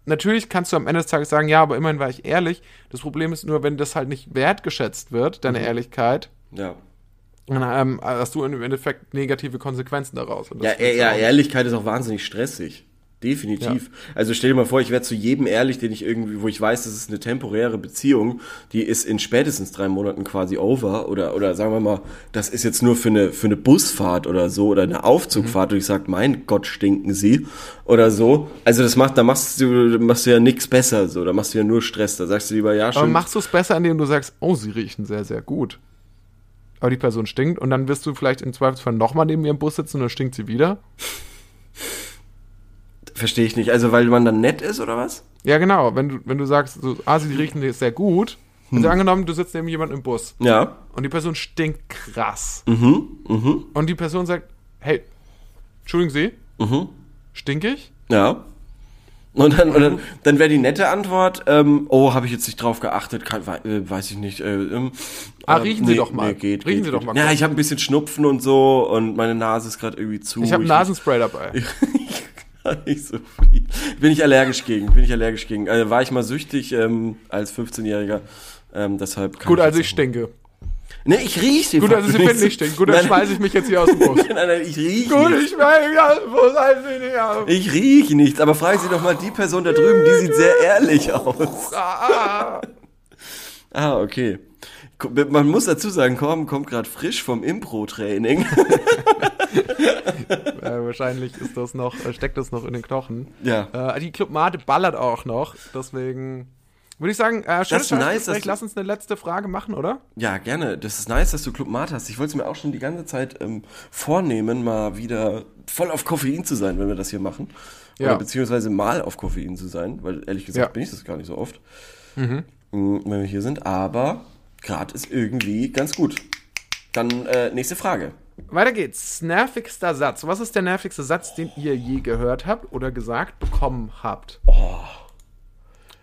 natürlich kannst du am Ende des Tages sagen, ja, aber immerhin war ich ehrlich. Das Problem ist nur, wenn das halt nicht wertgeschätzt wird, Mhm. deine Ehrlichkeit, ja. Dann ähm, hast du im Endeffekt negative Konsequenzen daraus. Ja, ja. Ehrlichkeit ist auch wahnsinnig stressig. Definitiv. Also stell dir mal vor, ich werde zu jedem ehrlich, den ich irgendwie, wo ich weiß, das ist eine temporäre Beziehung, die ist in spätestens drei Monaten quasi over oder oder sagen wir mal, das ist jetzt nur für eine für eine Busfahrt oder so oder eine Aufzugfahrt und ich sag, mein Gott, stinken sie oder so. Also das macht, da machst du machst du ja nichts besser so, da machst du ja nur Stress. Da sagst du lieber ja Aber schon. machst du es besser, indem du sagst, oh, sie riechen sehr, sehr gut. Aber die Person stinkt und dann wirst du vielleicht im Zweifelsfall nochmal neben ihrem Bus sitzen und dann stinkt sie wieder. Verstehe ich nicht. Also weil man dann nett ist oder was? Ja, genau. Wenn du, wenn du sagst, so, ah, sie riechen sehr gut. Also angenommen, du sitzt neben jemandem im Bus Ja. und die Person stinkt krass. Mhm. Mhm. Und die Person sagt, hey, entschuldigen Sie, Mhm. stinkig? Ja. Und dann, und dann, dann wäre die nette Antwort, ähm, oh, habe ich jetzt nicht drauf geachtet, kann, äh, weiß ich nicht. Äh, ähm, Ah, ähm, riechen Sie doch mal. geht, Riechen geht, Sie doch geht. mal Ja, ich habe ein bisschen Schnupfen und so und meine Nase ist gerade irgendwie zu. Ich habe Nasenspray dabei. [LAUGHS] Ich nicht so viel. Bin ich allergisch gegen, bin ich allergisch gegen. Äh, war ich mal süchtig ähm, als 15-Jähriger. Ähm, deshalb kann Gut, also ich stinke. Nee, ich riech sie Gut, also Sie finden nicht stinken. Gut, dann schmeiße ich mich jetzt hier aus dem [LAUGHS] Bus. Nein, nein, nein, ich riech Gut, nicht. ich ja, wo seid Sie denn? Ja. Ich rieche nichts, aber fragen Sie doch mal die Person da drüben, die sieht sehr ehrlich aus. Ah, Ah, okay. Ko- Man muss dazu sagen, Korben kommt gerade frisch vom Impro-Training. [LAUGHS] äh, wahrscheinlich ist das noch, äh, steckt das noch in den Knochen. Ja. Äh, die Clubmate ballert auch noch, deswegen würde ich sagen, äh, schönes ist nice, Gespräch. lass uns eine letzte Frage machen, oder? Ja, gerne. Das ist nice, dass du Club Mate hast. Ich wollte es mir auch schon die ganze Zeit ähm, vornehmen, mal wieder voll auf Koffein zu sein, wenn wir das hier machen. Oder Ja. beziehungsweise mal auf Koffein zu sein, weil ehrlich gesagt Ja. bin ich das gar nicht so oft, mhm. wenn wir hier sind. Aber gerade ist irgendwie ganz gut. Dann äh, nächste Frage. Weiter geht's. Nervigster Satz. Was ist der nervigste Satz, den ihr je gehört habt oder gesagt bekommen habt? Oh.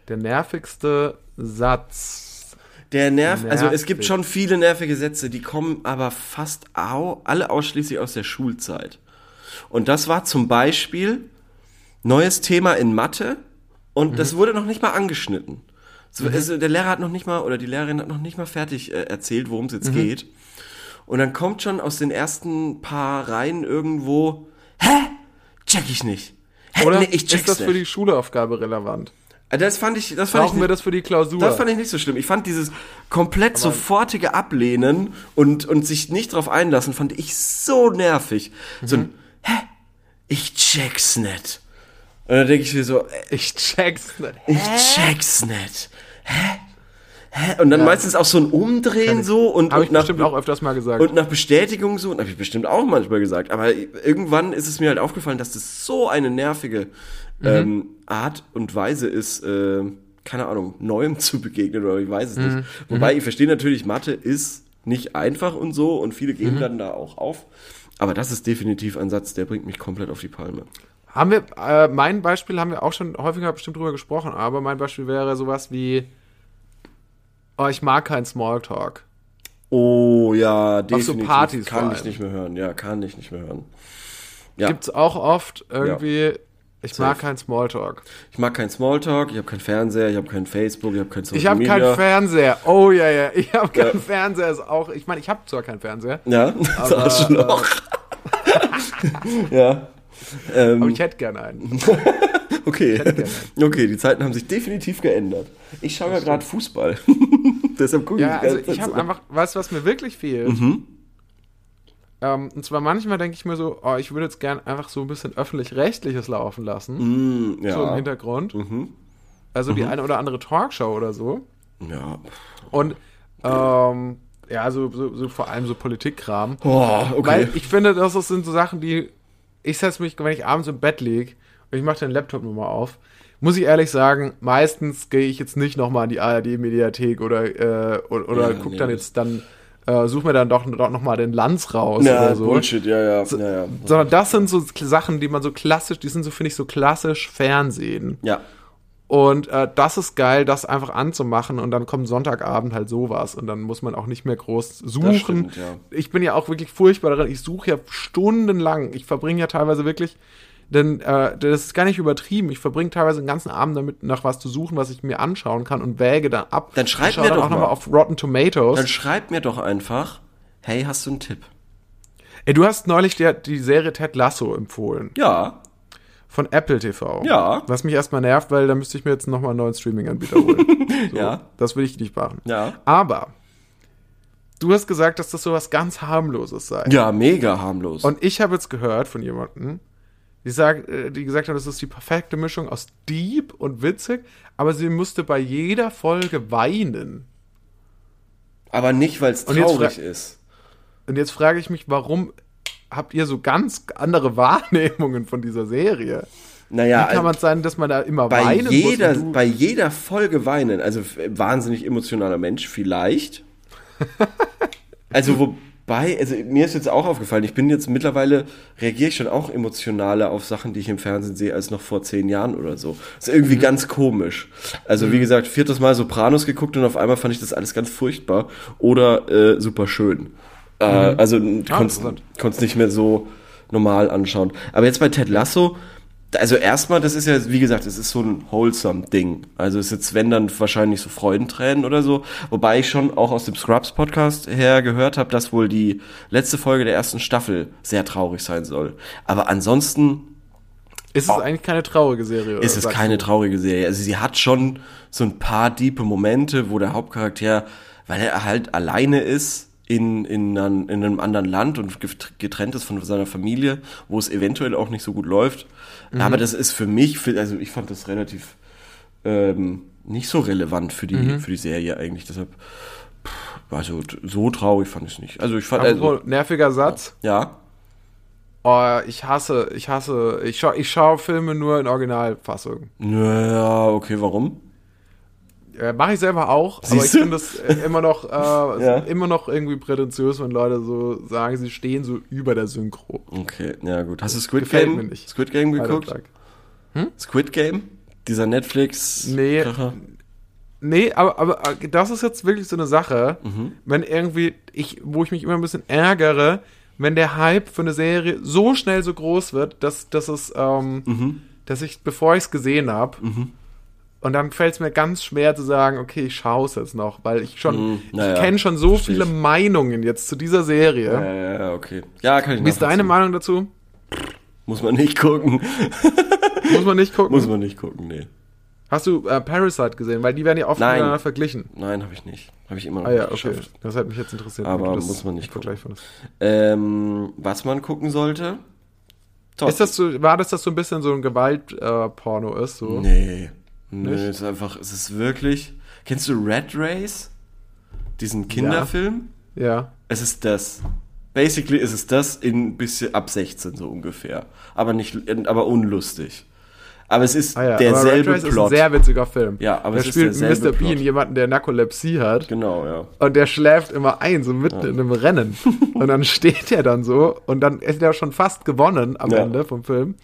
Der nervigste Satz. Der Nerv, also es gibt Nervig. schon viele nervige Sätze, die kommen aber fast au, alle ausschließlich aus der Schulzeit. Und das war zum Beispiel neues Thema in Mathe und das wurde noch nicht mal angeschnitten. So, also der Lehrer hat noch nicht mal, oder die Lehrerin hat noch nicht mal fertig äh, erzählt, worum es jetzt geht. Und dann kommt schon aus den ersten paar Reihen irgendwo, hä? Check ich nicht. Hä? Oder nee, ich ist check's das für nicht. die Schulaufgabe relevant? Äh, Das fand ich, das fand Brauchen ich, wir das für die Klausur? das fand ich nicht so schlimm. Ich fand dieses komplett sofortige Ablehnen und, und sich nicht drauf einlassen, fand ich so nervig. So ein, hä? Ich check's nicht. Und dann denke ich mir so, äh, ich check's nicht. ich check's nicht. Hä? Hä? Und dann meistens auch so ein Umdrehen so und, Habe und ich bestimmt nach, auch öfters mal gesagt. und nach Bestätigung so, und habe ich bestimmt auch manchmal gesagt, aber irgendwann ist es mir halt aufgefallen, dass das so eine nervige Mhm. ähm, Art und Weise ist, äh, keine Ahnung, Neuem [LAUGHS] zu begegnen oder ich weiß es Mhm. nicht. Wobei ich verstehe natürlich, Mathe ist nicht einfach und so und viele Mhm. geben dann da auch auf. Aber das ist definitiv ein Satz, der bringt mich komplett auf die Palme. Haben wir, äh, mein Beispiel haben wir auch schon häufiger bestimmt drüber gesprochen, aber mein Beispiel wäre sowas wie, oh, ich mag keinen Smalltalk. Oh ja, so definitiv. Partys kann ich nicht mehr hören. Ja, kann ich nicht mehr hören. Ja. Gibt's auch oft irgendwie, ich mag Safe. keinen Smalltalk. Ich mag keinen Smalltalk, ich habe keinen Fernseher, ich habe kein Facebook, ich habe kein Social Ich habe Media. keinen Fernseher. Oh ja, ja, ich habe keinen Ja. Fernseher. Ist auch, ich meine, ich habe zwar keinen Fernseher, Ja, [LAUGHS] das Aber, Arschloch. [LAUGHS] ja. Ähm, aber ich hätte gerne einen. [LAUGHS] okay. gerne. Okay, die Zeiten haben sich definitiv geändert. Ich schaue ja gerade Fußball. Deshalb gucke Ja, ich die also ich habe einfach, weißt du, was mir wirklich fehlt? Mhm. Ähm, und zwar manchmal denke ich mir so, oh, ich würde jetzt gern einfach so ein bisschen öffentlich-rechtliches laufen lassen, Mm, ja. so im Hintergrund. Mhm. Also die eine oder andere Talkshow oder so. Ja. Und ähm, ja, so, so, so vor allem so Politikkram. Oh, okay. Weil ich finde, das sind so Sachen, die. Ich setze mich, wenn ich abends im Bett liege und ich mache den Laptop nur mal auf, muss ich ehrlich sagen, meistens gehe ich jetzt nicht nochmal in die ARD-Mediathek oder, äh, oder, oder Ja, guck nee, dann jetzt dann, äh, such mir dann doch, doch nochmal den Lanz raus ja, oder so. Bullshit, ja, ja. ja, ja. Sondern das sind so Sachen, die man so klassisch, die sind so, finde ich, so klassisch Fernsehen. ja. Und äh, das ist geil, das einfach anzumachen und dann kommt Sonntagabend halt sowas und dann muss man auch nicht mehr groß suchen. stimmt, ja. Ich bin ja auch wirklich furchtbar darin. Ich suche ja stundenlang. Ich verbringe ja teilweise wirklich, denn äh, das ist gar nicht übertrieben. Ich verbringe teilweise den ganzen Abend damit, nach was zu suchen, was ich mir anschauen kann und wäge dann ab. Dann schreib mir dann doch auch nochmal mal. auf Rotten Tomatoes. Dann schreib mir doch einfach, hey, hast du einen Tipp? Ey, du hast neulich die, die Serie Ted Lasso empfohlen Ja. von Apple TV. Ja. Was mich erstmal nervt, weil da müsste ich mir jetzt nochmal einen neuen Streaming-Anbieter holen. [LAUGHS] So, Ja. Das will ich nicht machen. Ja. Aber du hast gesagt, dass das sowas ganz harmloses sei. Ja, mega harmlos. Und ich habe jetzt gehört von jemandem, die, sagt, äh, die gesagt hat, das ist die perfekte Mischung aus deep und witzig, aber sie musste bei jeder Folge weinen. Aber nicht, weil es traurig ist. Und jetzt frage ich mich, warum habt ihr so ganz andere [LAUGHS] Wahrnehmungen von dieser Serie? Naja, Wie kann man sein, dass man da immer bei weinen jeder, muss? bei jeder Folge weinen. Also wahnsinnig emotionaler Mensch, vielleicht. [LAUGHS] also wobei, also mir ist jetzt auch aufgefallen, ich bin jetzt mittlerweile, reagiere ich schon auch emotionaler auf Sachen, die ich im Fernsehen sehe, als noch vor zehn Jahren oder so. ist irgendwie Mhm. ganz komisch. Also wie gesagt, viertes Mal Sopranos geguckt und auf einmal fand ich das alles ganz furchtbar oder äh, super schön. Äh, also Ah, konntest interessant. konntest nicht mehr so normal anschauen. Aber jetzt bei Ted Lasso, also erstmal, das ist ja, wie gesagt, es ist so ein wholesome Ding. Also ist jetzt, wenn dann wahrscheinlich so Freudentränen oder so. Wobei ich schon auch aus dem Scrubs Podcast her gehört habe, dass wohl die letzte Folge der ersten Staffel sehr traurig sein soll. Aber ansonsten ist es eigentlich keine traurige Serie? ist es keine du? traurige Serie. Also sie hat schon so ein paar diepe Momente, wo der Hauptcharakter, weil er halt alleine ist in, in, einem, in einem anderen Land und get- getrennt ist von seiner Familie, wo es eventuell auch nicht so gut läuft. Mhm. Aber das ist für mich, also ich fand das relativ ähm, nicht so relevant für die, Mhm. für die Serie eigentlich. Deshalb, pff, also so traurig fand ich es nicht. Also ich fand, also, nerviger Satz. ja, Oh, ich hasse, ich hasse, ich schaue ich schau Filme nur in Originalfassung. naja, okay, warum? Äh, Mache ich selber auch, aber ich Siehst finde das äh, immer noch, äh, [LAUGHS] Ja. immer noch irgendwie prätentiös, wenn Leute so sagen, sie stehen so über der Synchro. Okay, ja gut. Hast du Squid Gefällt Game, mir nicht. Squid Game geguckt? Tag. Squid Game? Dieser Netflix. Nee. Kracher? Nee, aber, aber äh, das ist jetzt wirklich so eine Sache, Mhm. wenn irgendwie ich, wo ich mich immer ein bisschen ärgere, wenn der Hype für eine Serie so schnell so groß wird, dass, dass es, ähm, Mhm. dass ich, bevor ich es gesehen habe, und dann fällt es mir ganz schwer zu sagen, okay, ich schaue es jetzt noch, weil ich schon, Mhm, naja, ich kenne schon so viele ich. Meinungen jetzt zu dieser Serie. Ja, ja, ja, okay. Ja, kann ich Wie ist deine. Meinung dazu? Muss man nicht gucken. [LAUGHS] Muss man nicht gucken. Muss man nicht gucken, nee. Hast du äh, Parasite gesehen? Weil die werden ja oft Nein. miteinander verglichen. Nein, habe ich nicht. Habe ich immer noch Ah ja, nicht okay. geschafft. Das hat mich jetzt interessiert. Aber muss man nicht gucken. Ähm, was man gucken sollte? Top. Ist das so, war das, dass so ein bisschen so ein Gewaltporno äh, ist? So? Nee. Nee, Nicht? es ist einfach, es ist wirklich. Kennst du Red Race? Diesen Kinderfilm? Ja. Es ist das. Basically ist es das in bisschen ab 16 so ungefähr. Aber nicht, aber unlustig. Aber es ist Ah ja, derselbe aber Red Race Plot. ist ein sehr witziger Film. Ja, aber da es ist spielt derselbe Mr. Bean Plot. jemanden, der Narkolepsie hat. genau, ja. Und der schläft immer ein, so mitten in einem Rennen. [LAUGHS] Und dann steht er dann so und dann ist er schon fast gewonnen am Ja. Ende vom Film.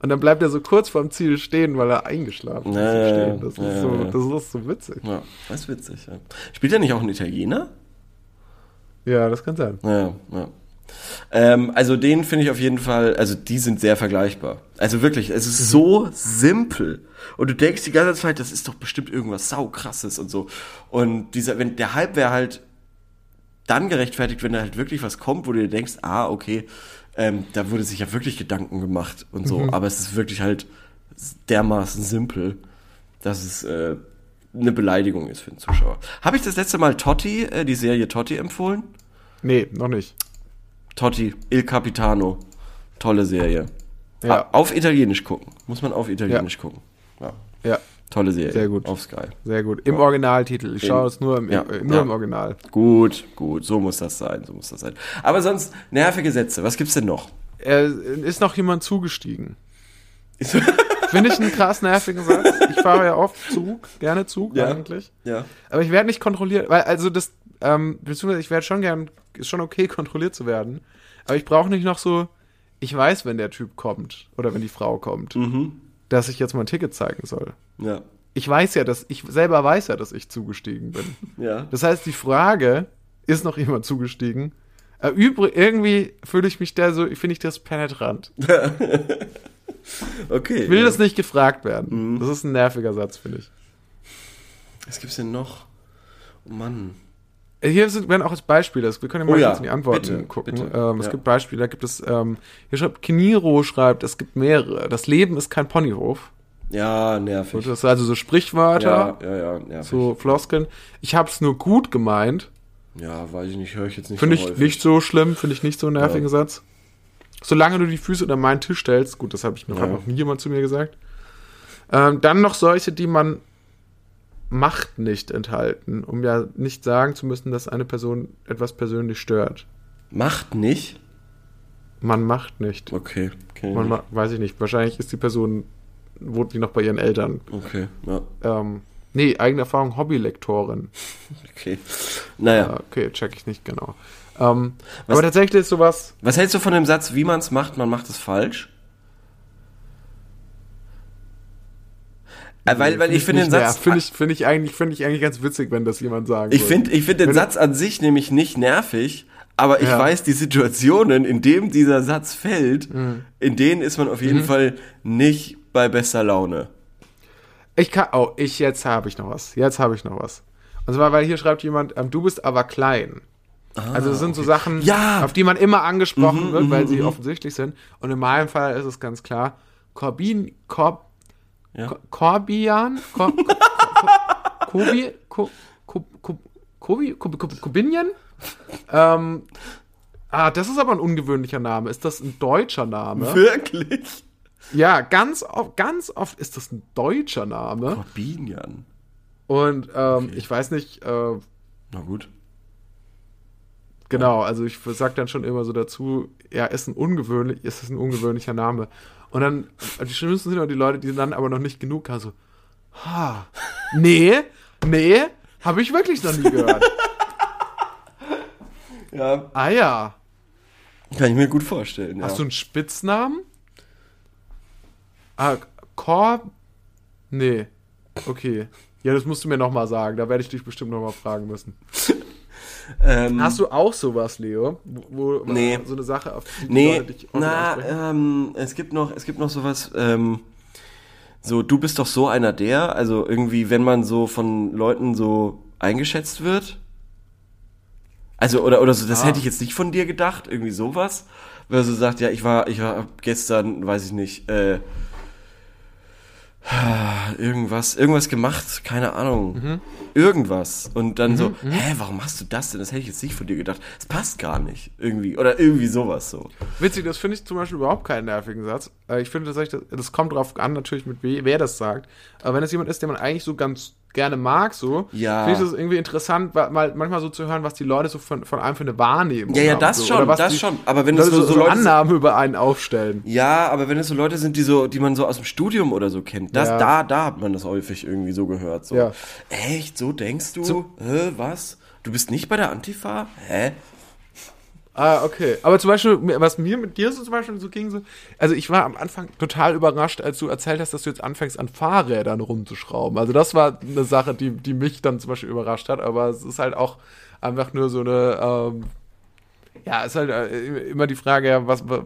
Und dann bleibt er so kurz vorm Ziel stehen, weil er eingeschlafen ist. Ja, im ja, Stehen. Das, ja, ist so, ja. das ist so witzig. ja. Das ist witzig, ja. Spielt er nicht auch ein Italiener? Ja, das kann sein. Ja, ja. Ähm, also den finde ich auf jeden Fall, also die sind sehr vergleichbar. Also wirklich, es ist so simpel. Und du denkst die ganze Zeit, das ist doch bestimmt irgendwas saukrasses und so. Und dieser, wenn der Hype wäre halt dann gerechtfertigt, wenn da halt wirklich was kommt, wo du dir denkst, ah, okay, ähm, da wurde sich ja wirklich Gedanken gemacht und so. Aber es ist wirklich halt dermaßen simpel, dass es äh, eine Beleidigung ist für den Zuschauer. Habe ich das letzte Mal Totti, äh, die Serie Totti empfohlen? Nee, noch nicht. Totti, Il Capitano. Tolle Serie. Ja. Ah, Auf Italienisch gucken. Muss man auf Italienisch Ja. gucken. Ja. Ja, Tolle Serie. Sehr gut. Auf Sky. sehr gut. Im Originaltitel. Ich schaue es nur, im, Ja, äh, nur ja. im Original. Gut, gut. So muss das sein. So muss das sein. Aber sonst, nervige Sätze. Was gibt's denn noch? Äh, ist noch jemand zugestiegen? [LAUGHS] Finde ich einen krass nervigen Satz. Ich fahre ja oft Zug, gerne Zug Ja. eigentlich. ja. Aber ich werde nicht kontrolliert, weil also das, ähm, beziehungsweise ich werde schon gern, ist schon okay, [LAUGHS] kontrolliert zu werden. Aber ich brauche nicht noch so, ich weiß, wenn der Typ kommt oder wenn die Frau kommt, Mhm. Dass ich jetzt mein Ticket zeigen soll. Ja. Ich weiß ja, dass ich selber weiß ja, dass ich zugestiegen bin. [LAUGHS] Ja. Das heißt, die Frage, ist noch jemand zugestiegen? Übrig, irgendwie fühle ich mich da so, finde ich das penetrant. [LAUGHS] Okay. Ich will ja. das nicht gefragt werden. Mhm. Das ist ein nerviger Satz, finde ich. Was gibt's denn noch? Oh Mann. Hier sind, werden auch als Beispiele, wir können ja Oh mal ja, kurz in die Antworten bitte, gucken. bitte, Ähm, es ja. gibt Beispiele, da gibt es, ähm, hier schreibt, Kiniro schreibt, es gibt mehrere. Das Leben ist kein Ponyhof. Ja, nervig. Das sind also so Sprichwörter, ja, ja, ja, so Floskeln. Ich habe es nur gut gemeint. Ja, weiß ich nicht, höre ich jetzt nicht Finde so ich häufig. nicht so schlimm, finde ich nicht so einen nervigen Ja. Satz. Solange du die Füße unter meinen Tisch stellst, gut, das habe ich noch, Ja. noch nie jemand zu mir gesagt. Ähm, dann noch solche, die man Macht nicht enthalten, um ja nicht sagen zu müssen, dass eine Person etwas persönlich stört. Macht nicht? Man macht nicht. Okay. ich Man ma weiß ich nicht. Wahrscheinlich ist die Person, wohnt die noch bei ihren Eltern. Okay, ja. Ähm, nee, eigene Erfahrung, Hobbylektorin. [LAUGHS] Okay. Naja. Ja, okay, check ich nicht genau. Ähm, Was- aber tatsächlich ist sowas, Was hältst du von dem Satz, wie man es macht, man macht es falsch? Weil, weil ich finde den Satz. Finde ich, finde ich, eigentlich, finde ich eigentlich ganz witzig, wenn das jemand sagen Ich würde. finde ich find den Wenn- Satz an sich nämlich nicht nervig, aber ich Ja. weiß die Situationen, in denen dieser Satz fällt, Mhm. in denen ist man auf jeden Fall nicht bei bester Laune. Ich kann, oh, ich, jetzt habe ich noch was. Jetzt habe ich noch was. Und zwar, weil hier schreibt jemand, ähm, du bist aber klein. also das sind so Sachen, Ah, Ja. Mhm, auf die man immer angesprochen wird, weil sie offensichtlich sind. Und in meinem Fall ist es ganz klar, Corbin, Corb, Ja. Ko- Corbian, Cor, Ko- Ko- Kobi, Ko- Ko- Ko- Kobi, Ko- Ko- Kobinian? Ähm, ah, das ist aber ein ungewöhnlicher Name. Ist das ein deutscher Name? Wirklich? Ja, ganz oft, ganz oft ist das ein deutscher Name. Corbinian. Und ähm, ich weiß nicht, äh, Na gut. genau, also ich sag dann schon immer so dazu, ja, ist ein ungewöhnlich, ist es ein ungewöhnlicher Name. Und dann, die schlimmsten sind immer die Leute, die dann aber noch nicht genug haben, so, ha, nee, nee, habe ich wirklich noch nie [LAUGHS] gehört. Ja, ah ja, kann ich mir gut vorstellen. hast ja. du einen Spitznamen? Ah, Korb? Nee, okay. Ja, das musst du mir nochmal sagen, da werde ich dich bestimmt nochmal fragen müssen. [LAUGHS] Ähm, Hast du auch sowas, Leo? Wo, wo Nee. so eine Sache, auf die Nee, dich na, ähm, es gibt noch, es gibt noch sowas, ähm, so, du bist doch so einer der, also irgendwie, wenn man so von Leuten so eingeschätzt wird. Also, oder, oder so, das Ah. hätte ich jetzt nicht von dir gedacht, irgendwie sowas. Wer so sagt, ja, ich war, ich war gestern, weiß ich nicht, äh, irgendwas, irgendwas gemacht, keine Ahnung. Mhm. Irgendwas. Und dann so, hä, warum machst du das denn? Das hätte ich jetzt nicht von dir gedacht. Das passt gar nicht. Irgendwie. Oder irgendwie sowas so. Witzig, das finde ich zum Beispiel überhaupt keinen nervigen Satz. Äh, Ich finde tatsächlich, das, kommt drauf an, natürlich, mit we, wer das sagt. Aber wenn es jemand ist, den man eigentlich so ganz gerne mag, so, Ja. finde ich das irgendwie interessant, mal manchmal so zu hören, was die Leute so von, von einem für eine Wahrnehmung Ja, ja, haben. das so. schon, das die schon. Aber wenn es so- so, so Annahmen über einen aufstellen. Ja, aber wenn es so Leute sind, die so, die man so aus dem Studium oder so kennt, das, Ja. da, da hat man das häufig irgendwie so gehört. So. Ja. Echt? So denkst du? Hä, was? Du bist nicht bei der Antifa? Hä? Ah, okay. Aber zum Beispiel, was mir mit dir so zum Beispiel so ging, so, also ich war am Anfang total überrascht, als du erzählt hast, dass du jetzt anfängst, an Fahrrädern rumzuschrauben. Also das war eine Sache, die, die mich dann zum Beispiel überrascht hat, aber es ist halt auch einfach nur so eine, ähm, ja, ist halt äh, immer die Frage, ja, was, was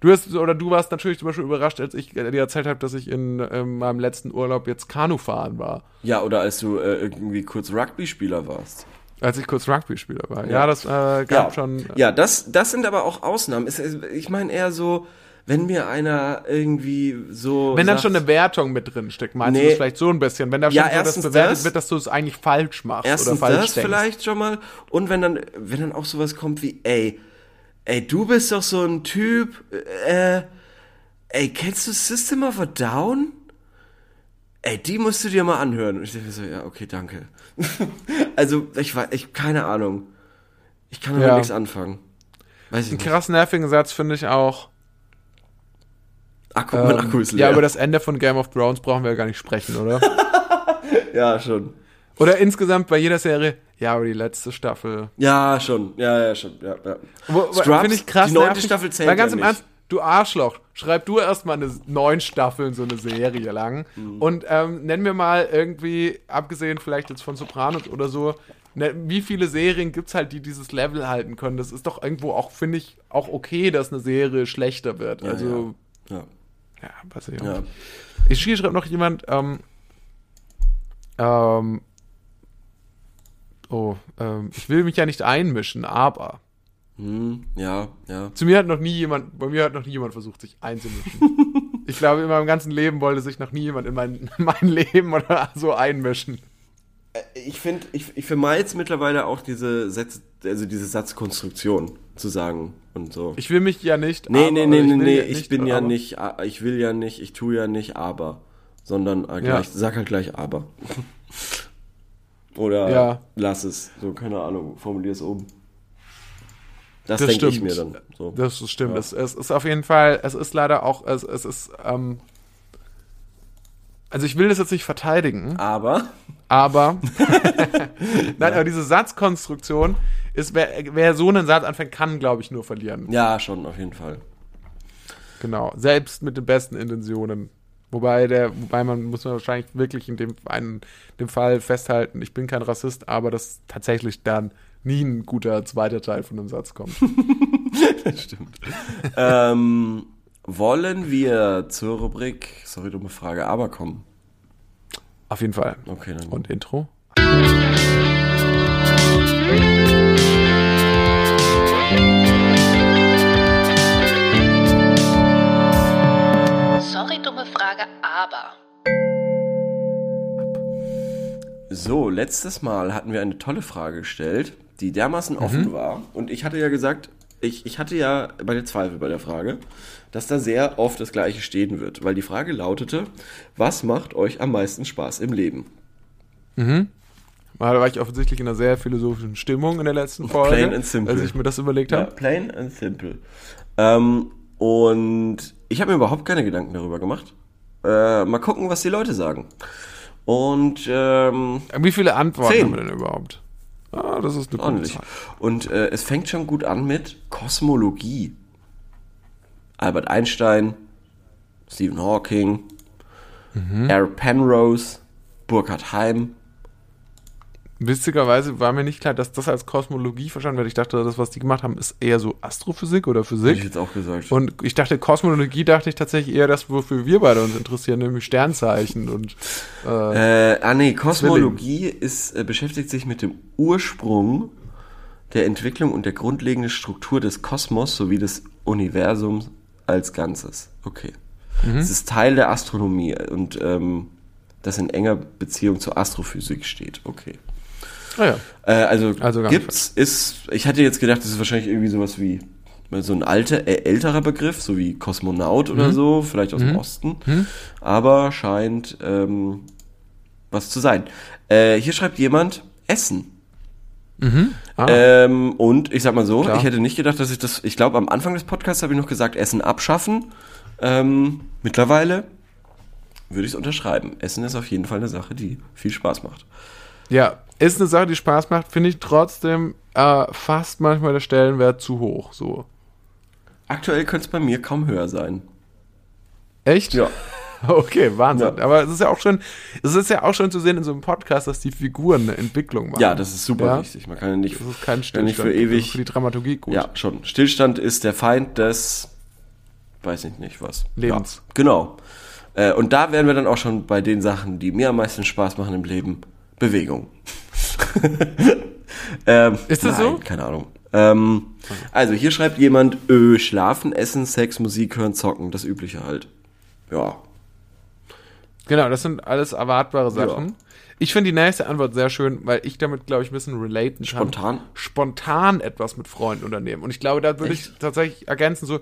du hast, oder du warst natürlich zum Beispiel überrascht, als ich dir erzählt habe, dass ich in, in meinem letzten Urlaub jetzt Kanu fahren war. Ja, oder als du äh, irgendwie kurz Rugby-Spieler warst. Als ich kurz Rugby-Spieler war. Ja, das äh, gab ja, schon. Ja, das, das sind aber auch Ausnahmen. Ich meine eher so, wenn mir einer irgendwie so. Wenn dann schon eine Wertung mit drin steckt, meinst du Nee. das vielleicht so ein bisschen? Wenn da schon Ja, so das bewertet das. wird, dass du es eigentlich falsch machst Erstens oder falsch das denkst. vielleicht schon mal. Und wenn dann, wenn dann auch sowas kommt wie, ey, ey, du bist doch so ein Typ, äh, ey, kennst du System of a Down? Ey, die musst du dir mal anhören. Und ich denke mir so, ja, okay, danke. [LAUGHS] also, ich war, ich, keine Ahnung. Ich kann damit Ja. nichts anfangen. Weiß ich Einen nicht. krass nervigen Satz finde ich auch. Akku, mein ähm, Akku ist leer. ja, über das Ende von Game of Thrones brauchen wir ja gar nicht sprechen, oder? [LAUGHS] ja, schon. oder insgesamt bei jeder Serie, ja, aber die letzte Staffel. Ja, schon. Ja, ja, schon. Ja, ja. Finde ich krass die neunte nervig, Staffel zählt Weil ganz ja im nicht. Ernst, du Arschloch, schreib du erstmal eine neun Staffeln so eine Serie lang Mhm. und ähm, nenn mir mal irgendwie, abgesehen vielleicht jetzt von Sopranos oder so, ne, wie viele Serien gibt's halt, die dieses Level halten können? Das ist doch irgendwo auch, finde ich, auch okay, dass eine Serie schlechter wird. also, Ja. ja, weiß ich ja. auch. Ich hier schreibt noch jemand, ähm, ähm, oh, ähm, ich will mich ja nicht einmischen, aber. Hm, ja, ja. Zu mir hat noch nie jemand, bei mir hat noch nie jemand versucht, sich einzumischen. [LAUGHS] ich glaube, in meinem ganzen Leben wollte sich noch nie jemand in mein, [LAUGHS] mein Leben oder so einmischen. Ich finde, ich, ich vermeide es mittlerweile auch diese Sätze, also diese Satzkonstruktion zu sagen und so. Ich will mich ja nicht. nee, aber- nee, nee, ich nee, nee, ja ich nicht, bin ja aber- nicht, ich will ja nicht, ich tue ja nicht, aber, sondern äh, gleich, sag halt gleich aber. [LAUGHS] Oder Ja. lass es, so, keine Ahnung, formulier es um. Das, Das denke ich stimmt. mir dann. So. Das stimmt. Ja. Es, es ist auf jeden Fall, es ist leider auch, es, es ist, ähm, also ich will das jetzt nicht verteidigen, aber, aber, [LAUGHS] [LAUGHS] nein, aber diese Satzkonstruktion ist, wer, wer so einen Satz anfängt, kann, glaube ich, nur verlieren. ja, schon, auf jeden Fall. Genau. Selbst mit den besten Intentionen. Wobei der, wobei man muss man wahrscheinlich wirklich in dem, einen, dem Fall festhalten, ich bin kein Rassist, aber dass tatsächlich dann nie ein guter zweiter Teil von einem Satz kommt. [LAUGHS] Stimmt. ähm, wollen wir zur Rubrik, sorry, dumme Frage, aber kommen? Auf jeden Fall. Okay, dann. Und Intro? Sorry, dumme Frage, aber. So, letztes Mal hatten wir eine tolle Frage gestellt, die dermaßen offen war. Und ich hatte ja gesagt, ich, ich hatte ja bei der Zweifel bei der Frage, dass da sehr oft das Gleiche stehen wird. Weil die Frage lautete, was macht euch am meisten Spaß im Leben? Da war ich offensichtlich in einer sehr philosophischen Stimmung in der letzten Folge, Plain and simple. als ich mir das überlegt Ja, habe. plain and simple. Ähm, und ich habe mir überhaupt keine Gedanken darüber gemacht. Äh, mal gucken, was die Leute sagen. Und ähm, Wie viele Antworten Zehn. haben wir denn überhaupt? Ah, das ist eine ordentlich. Und äh, es fängt schon gut an mit Kosmologie. Albert Einstein, Stephen Hawking, Mhm. R. Penrose, Burkhard Heim. Witzigerweise war mir nicht klar, dass das als Kosmologie verstanden wird. Ich dachte, das, was die gemacht haben, ist eher so Astrophysik oder Hätte ich Physik. jetzt auch gesagt. Und ich dachte, Kosmologie dachte ich tatsächlich eher das, wofür wir beide uns interessieren, nämlich Sternzeichen und äh, Äh, ah nee, Kosmologie ist, äh, beschäftigt sich mit dem Ursprung der Entwicklung und der grundlegenden Struktur des Kosmos sowie des Universums als Ganzes. Okay. Es ist Teil der Astronomie und ähm, das in enger Beziehung zur Astrophysik steht. Okay. Naja. Äh, also, Also gibt's, ist, ich hatte jetzt gedacht, das ist wahrscheinlich irgendwie sowas wie so ein alter, äh, älterer Begriff, so wie Kosmonaut oder Mhm. so, vielleicht aus dem Osten, aber scheint ähm, was zu sein. Äh, hier schreibt jemand Essen. Ah. Ähm, und ich sag mal so, Klar. ich hätte nicht gedacht, dass ich das, ich glaube am Anfang des Podcasts habe ich noch gesagt, Essen abschaffen. Ähm, mittlerweile würde ich es unterschreiben. Essen ist auf jeden Fall eine Sache, die viel Spaß macht. Ja, ist eine Sache, die Spaß macht, finde ich trotzdem äh, fast manchmal der Stellenwert zu hoch. So. Aktuell könnte es bei mir kaum höher sein. Echt? Ja. [LAUGHS] Okay, Wahnsinn. Ja. Aber es ist ja auch schön, es ist ja auch schön zu sehen in so einem Podcast, dass die Figuren eine Entwicklung machen. Ja, das ist super Ja. wichtig. Man kann ja nicht, Das ist kein Stillstand. nicht für Das ist ewig. für die Dramaturgie gut. ja, schon. Stillstand ist der Feind des, weiß ich nicht was. Lebens. Ja, genau. Äh, und da wären wir dann auch schon bei den Sachen, die mir am meisten Spaß machen im Leben. Bewegung. [LAUGHS] ähm, Ist das nein, so? Keine Ahnung. Ähm, also hier schreibt jemand, öh, schlafen, essen, Sex, Musik hören, zocken, das Übliche halt. Ja. Genau, das sind alles erwartbare Sachen. Ja. Ich finde die nächste Antwort sehr schön, weil ich damit, glaube ich, ein bisschen relaten kann. Spontan? Spontan etwas mit Freunden unternehmen. Und ich glaube, da würde ich tatsächlich ergänzen, so,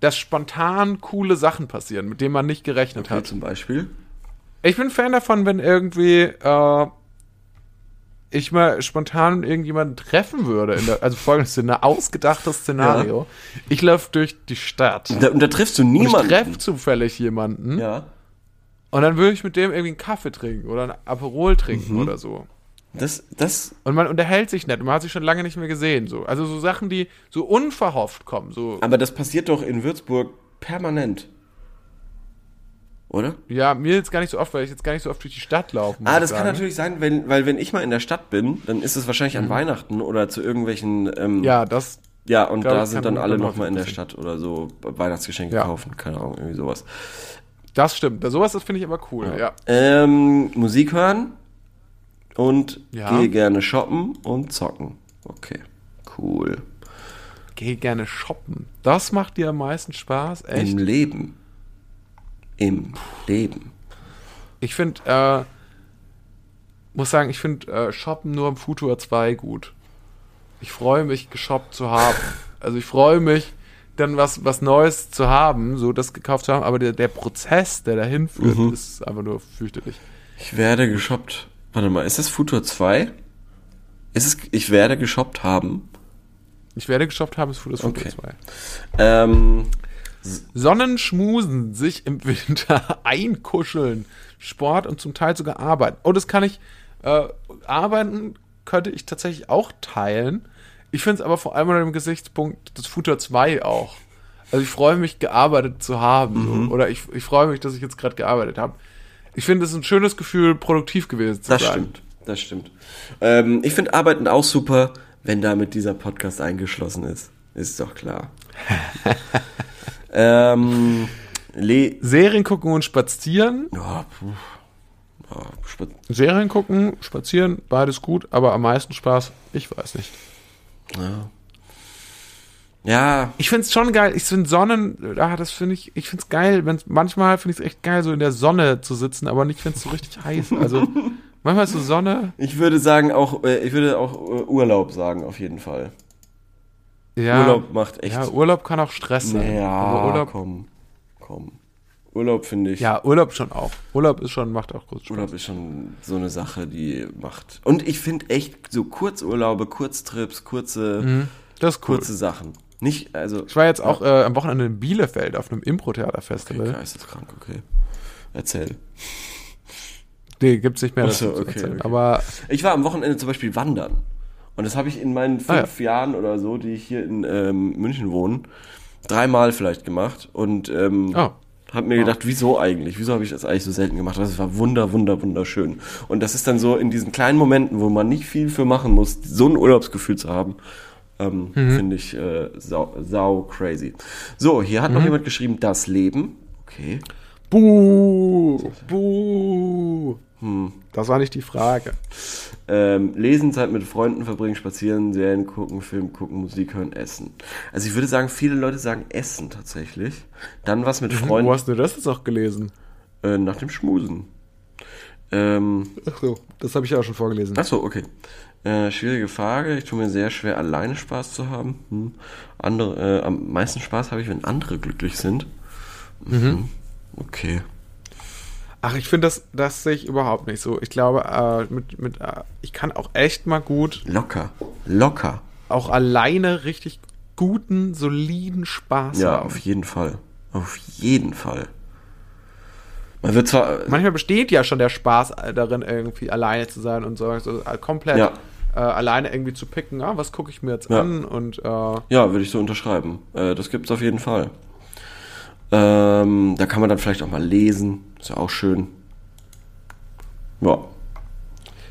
dass spontan coole Sachen passieren, mit denen man nicht gerechnet Okay, hat. zum Beispiel. Ich bin Fan davon, wenn irgendwie äh, ich mal spontan irgendjemanden treffen würde. In der, also folgendes Szenario, ausgedachtes Szenario. Ich laufe durch die Stadt. Da, und da triffst du Und ich niemanden. treffe zufällig jemanden. ja. Und dann würde ich mit dem irgendwie einen Kaffee trinken oder ein Aperol trinken Mhm. oder so. Das, das, Und man unterhält sich nett und man hat sich schon lange nicht mehr gesehen. So. Also so Sachen, die so unverhofft kommen. So, aber das passiert doch in Würzburg permanent. Oder? ja, mir jetzt gar nicht so oft, weil ich jetzt gar nicht so oft durch die Stadt laufe. Ah, das kann sagen. natürlich sein, wenn, weil wenn ich mal in der Stadt bin, dann ist es wahrscheinlich an Weihnachten oder zu irgendwelchen, ähm, Ja, das. ja, und glaub, da sind kann dann alle nochmal in der Stadt oder so Weihnachtsgeschenke Ja. kaufen, keine Ahnung, irgendwie sowas. Das stimmt. Sowas das finde ich aber cool. Ja. Ähm, Musik hören und Ja. gehe gerne shoppen und zocken. Okay, cool. Geh gerne shoppen. Das macht dir am meisten Spaß. Echt? Im Leben. Im Leben. Ich finde, äh, muss sagen, ich finde äh, Shoppen nur am Futur 2 gut. Ich freue mich, geshoppt zu haben. Also ich freue mich, dann was, was Neues zu haben, so das gekauft zu haben, aber der, der Prozess, der dahin führt, Mhm. ist einfach nur fürchterlich. Ich werde geshoppt. Warte mal, ist das Futur 2? Ist es, ich werde geshoppt haben. Ich werde geshoppt haben, ist Futur Okay. 2. Ähm, Sonnenschmusen, sich im Winter [LAUGHS] einkuscheln, Sport und zum Teil sogar arbeiten. Oh, das kann ich, äh, arbeiten könnte ich tatsächlich auch teilen. Ich finde es aber vor allem unter dem Gesichtspunkt des Futur 2 auch. Also ich freue mich, gearbeitet zu haben. So. Oder ich, ich freue mich, dass ich jetzt gerade gearbeitet habe. Ich finde es ist ein schönes Gefühl, produktiv gewesen zu das sein. stimmt. Das stimmt. Ähm, ich finde Arbeiten auch super, wenn damit dieser Podcast eingeschlossen ist. Ist doch klar. [LAUGHS] ähm, Serien gucken und spazieren. ja, puh. Ja, spa- Serien gucken, spazieren, beides gut, aber am meisten Spaß, ich weiß nicht. ja. Ja, Ich find's schon geil. Ich finde Sonnen, ah, das finde ich, ich find's geil. Wenn's, manchmal finde ich es echt geil, so in der Sonne zu sitzen, aber nicht, wenn es so richtig heiß. Also [LAUGHS] manchmal ist so Sonne. ich würde sagen auch, äh, ich würde auch äh, Urlaub sagen, auf jeden Fall. Ja, Urlaub macht echt. Ja, Urlaub kann auch Stress sein. Ja, aber Urlaub, komm, komm. Urlaub finde ich. ja, Urlaub schon auch. Urlaub ist schon, macht auch groß Spaß. Urlaub ist schon so eine Sache, die macht. Und ich finde echt so Kurzurlaube, Kurztrips, kurze, Das ist cool. kurze Sachen. Nicht, also. Ich war jetzt auch äh, am Wochenende in Bielefeld auf einem Impro-Theater-Festival. Geisteskrank, okay. Erzähl. Nee, gibt's nicht mehr Ach dazu so, zu okay, okay. Aber Ich war am Wochenende zum Beispiel wandern. Und das habe ich in meinen Ah, fünf Jahren oder so, die ich hier in ähm, München wohne, dreimal vielleicht gemacht. Und ähm, Oh. Hab mir gedacht, wieso eigentlich? Wieso habe ich das eigentlich so selten gemacht? Das war wunder, wunder, wunderschön. Und das ist dann so in diesen kleinen Momenten, wo man nicht viel für machen muss, so ein Urlaubsgefühl zu haben, ähm, finde ich äh, sau, sau crazy. So, hier hat noch jemand geschrieben, das Leben. Okay. Buh, buh. Das war nicht die Frage. [LAUGHS] Ähm, lesen, Zeit mit Freunden verbringen, spazieren, Serien gucken, Film gucken, Musik hören, essen. Also ich würde sagen, viele Leute sagen Essen tatsächlich. Dann was mit Wo Freunden hast du das jetzt auch gelesen? äh, nach dem Schmusen. Ähm, Ach so, das habe ich ja auch schon vorgelesen. Achso, okay. Äh, schwierige Frage. Ich tue mir sehr schwer, alleine Spaß zu haben. Hm. Andere, äh, am meisten Spaß habe ich, wenn andere glücklich sind. Mhm. Okay. Ach, ich finde das, das sehe ich überhaupt nicht so. Ich glaube, äh, mit, mit, äh, ich kann auch echt mal gut, Locker. Locker. auch alleine richtig guten, soliden Spaß Ja, haben. auf jeden Fall. Auf jeden Fall. Man wird zwar. Manchmal besteht ja schon der Spaß äh, darin, irgendwie alleine zu sein und so, so äh, komplett Ja. äh, alleine irgendwie zu picken. Ah, was gucke ich mir jetzt Ja. an? Und äh, Ja, würde ich so unterschreiben. Äh, das gibt's auf jeden Fall. Ähm, da kann man dann vielleicht auch mal lesen. Ist ja auch schön. Ja.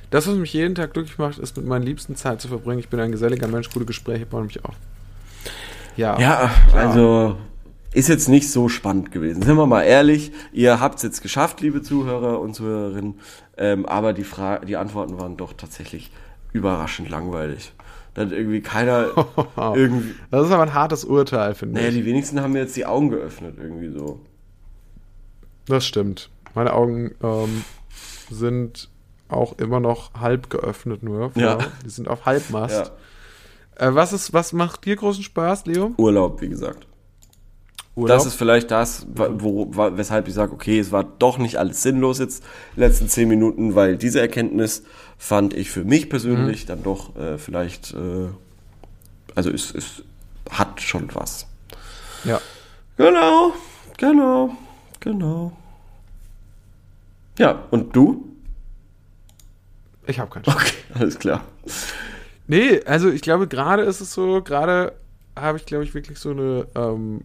das, was mich jeden Tag glücklich macht, ist mit meinen Liebsten Zeit zu verbringen. Ich bin ein geselliger Mensch, gute Gespräche bauen mich auf. Ja. Ja, also ist jetzt nicht so spannend gewesen. Sind wir mal ehrlich, ihr habt es jetzt geschafft, liebe Zuhörer und Zuhörerinnen, ähm, aber die, Fra die Antworten waren doch tatsächlich überraschend langweilig. Da hat irgendwie keiner irgendwie. [LAUGHS] Das ist aber ein hartes Urteil, finde Naja, ich. die wenigsten haben mir jetzt die Augen geöffnet, irgendwie so. Das stimmt. Meine Augen ähm, sind auch immer noch halb geöffnet nur. Ja. Die sind auf Halbmast. Ja. Äh, was, ist, was macht dir großen Spaß, Leo? Urlaub, wie gesagt. Urlaub? Das ist vielleicht das, wo, weshalb ich sage, okay, es war doch nicht alles sinnlos jetzt die letzten zehn Minuten, weil diese Erkenntnis fand ich für mich persönlich Mhm. dann doch äh, vielleicht, äh, also es, es hat schon was. ja. Genau, genau, genau. Ja, und du? Ich habe keinen Spaß. Okay, alles klar. Nee, also ich glaube, gerade ist es so, gerade habe ich, glaube ich, wirklich so eine ähm,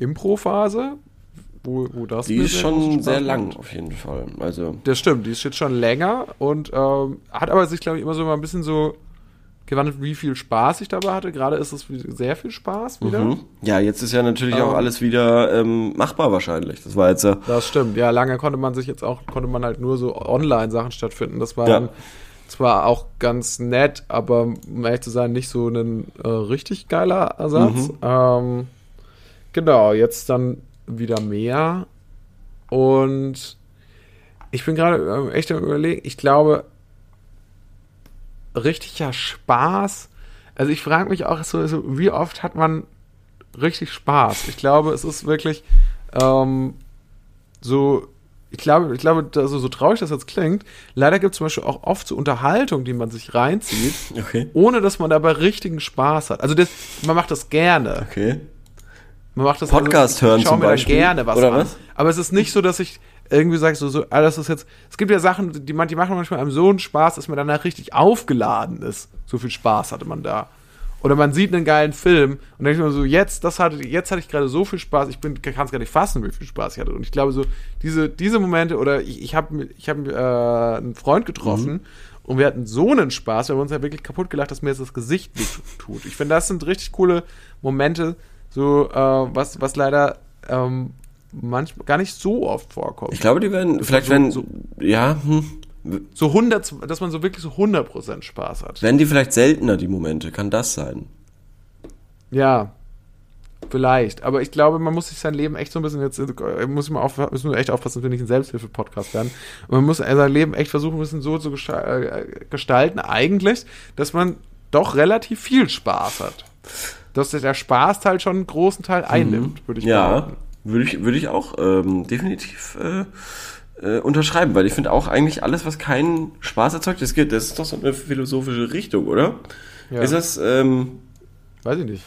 Impro-Phase, wo, wo das Die ist schon sehr lang auf jeden Fall. Also, Das stimmt, die ist jetzt schon länger und ähm, hat aber sich, glaube ich, immer so mal ein bisschen so gewandelt, wie viel Spaß ich dabei hatte. Gerade ist es sehr viel Spaß wieder. mhm. ja, jetzt ist ja natürlich auch Ähm. alles wieder ähm, machbar wahrscheinlich. Das war jetzt ja. Das stimmt. Ja, lange konnte man sich jetzt auch, konnte man halt nur so Online-Sachen stattfinden. Das war Ja. dann zwar auch ganz nett, aber um ehrlich zu sein, nicht so ein äh, richtig geiler Ersatz. Ähm, genau, jetzt dann wieder mehr. Und ich bin gerade äh, echt am überlegen, ich glaube, richtiger Spaß. Also ich frage mich auch so, so, wie oft hat man richtig Spaß? Ich glaube, es ist wirklich ähm, so, ich glaube, ich glaube, also so traurig das jetzt klingt, leider gibt es zum Beispiel auch oft so Unterhaltung, die man sich reinzieht, Okay. ohne dass man dabei richtigen Spaß hat. Also das, man macht das gerne. Okay. Man macht das Podcast also, hören zum Beispiel, gerne was oder an. was? Aber es ist nicht so, dass ich irgendwie sage, so, so, ah, das ist jetzt, es gibt ja Sachen, die, man, die machen manchmal einem so einen Spaß, dass man danach richtig aufgeladen ist. So viel Spaß hatte man da. Oder man sieht einen geilen Film und denkt man so, jetzt, das hatte, jetzt hatte ich gerade so viel Spaß, ich bin, kann es gar nicht fassen, wie viel Spaß ich hatte. Und ich glaube so, diese, diese Momente, oder ich, ich habe ich hab, äh, einen Freund getroffen Mhm. und wir hatten so einen Spaß, wir haben uns ja wirklich kaputt gelacht, dass mir jetzt das Gesicht tut. Ich finde, das sind richtig coole Momente, so, äh, was, was leider ähm, manchmal gar nicht so oft vorkommt. Ich glaube, die werden, vielleicht so- werden, so- ja, hm, so 100, dass man so wirklich so 100% Spaß hat. werden die vielleicht seltener, die Momente, kann das sein? Ja, vielleicht. Aber ich glaube, man muss sich sein Leben echt so ein bisschen jetzt, äh, muss man auf, müssen wir echt aufpassen, dass wir nicht ein Selbsthilfe-Podcast werden. Man muss sein Leben echt versuchen, ein bisschen so zu äh, gestalten, eigentlich, dass man doch relativ viel Spaß hat. Dass der Spaßteil schon einen großen Teil einnimmt, würde ich Ja, behaupten. würde ich, würde ich auch ähm, definitiv äh, äh, unterschreiben, weil ich finde auch eigentlich alles, was keinen Spaß erzeugt, das, geht, das ist doch so eine philosophische Richtung, oder? Ja. Ist das, ähm, Weiß ich nicht.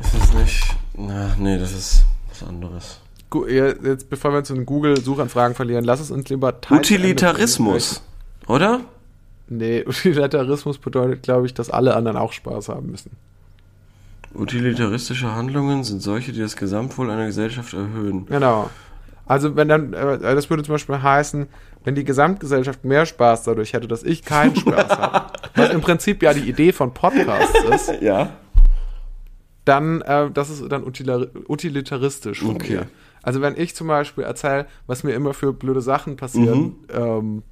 ist das nicht, na, nee, das ist was anderes. Gu- ja, Jetzt, bevor wir uns in Google-Suchanfragen verlieren, lass es uns lieber Teil- Utilitarismus, oder? Nee, [LAUGHS] Utilitarismus bedeutet, glaube ich, dass alle anderen auch Spaß haben müssen. Utilitaristische Handlungen sind solche, die das Gesamtwohl einer Gesellschaft erhöhen. Genau. Also wenn dann, äh, das würde zum Beispiel heißen, wenn die Gesamtgesellschaft mehr Spaß dadurch hätte, dass ich keinen Spaß habe, [LAUGHS] was im Prinzip ja die Idee von Podcasts ist, [LAUGHS] Ja. dann, äh, das ist dann utilitaristisch von Okay. mir. Also wenn ich zum Beispiel erzähle, was mir immer für blöde Sachen passieren Mhm. ähm,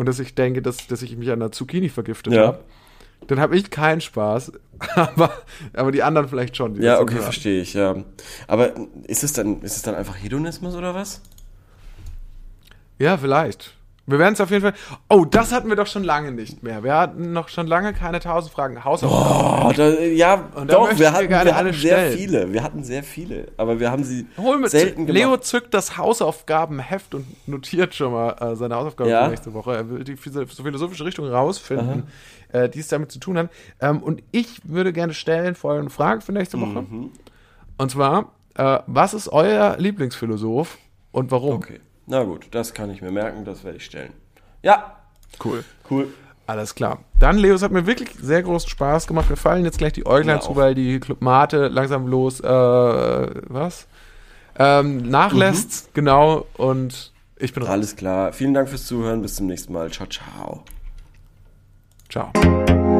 und dass ich denke, dass, dass ich mich an der Zucchini vergiftet Ja. habe, dann habe ich keinen Spaß, [LAUGHS] aber, aber die anderen vielleicht schon. Ja, okay, verstehe ich, ja. Aber ist es dann, ist es dann einfach Hedonismus oder was? Ja, vielleicht. Wir werden es auf jeden Fall. Oh, das hatten wir doch schon lange nicht mehr. Wir hatten noch schon lange keine 1000 Fragen Hausaufgaben. Oh, da, ja, Und doch, wir hatten, wir hatten sehr stellen. viele. Wir hatten sehr viele, aber wir haben sie Hol selten gemacht. Leo zückt das Hausaufgabenheft und notiert schon mal äh, seine Hausaufgaben Ja. für nächste Woche. Er will die so philosophische Richtung rausfinden, äh, die es damit zu tun hat. Ähm, und ich würde gerne stellen folgende Frage für nächste Woche. Mhm. Und zwar, äh, was ist euer Lieblingsphilosoph und warum? Okay, na gut, das kann ich mir merken, das werde ich stellen. Ja, Cool. cool. Alles klar. Dann, Leo, es hat mir wirklich sehr großen Spaß gemacht. Wir fallen jetzt gleich die Äuglein zu, weil die Club Mate langsam los, äh, was? Ähm, nachlässt, genau. Und ich bin raus. Alles klar. Vielen Dank fürs Zuhören. Bis zum nächsten Mal. Ciao, ciao. Ciao.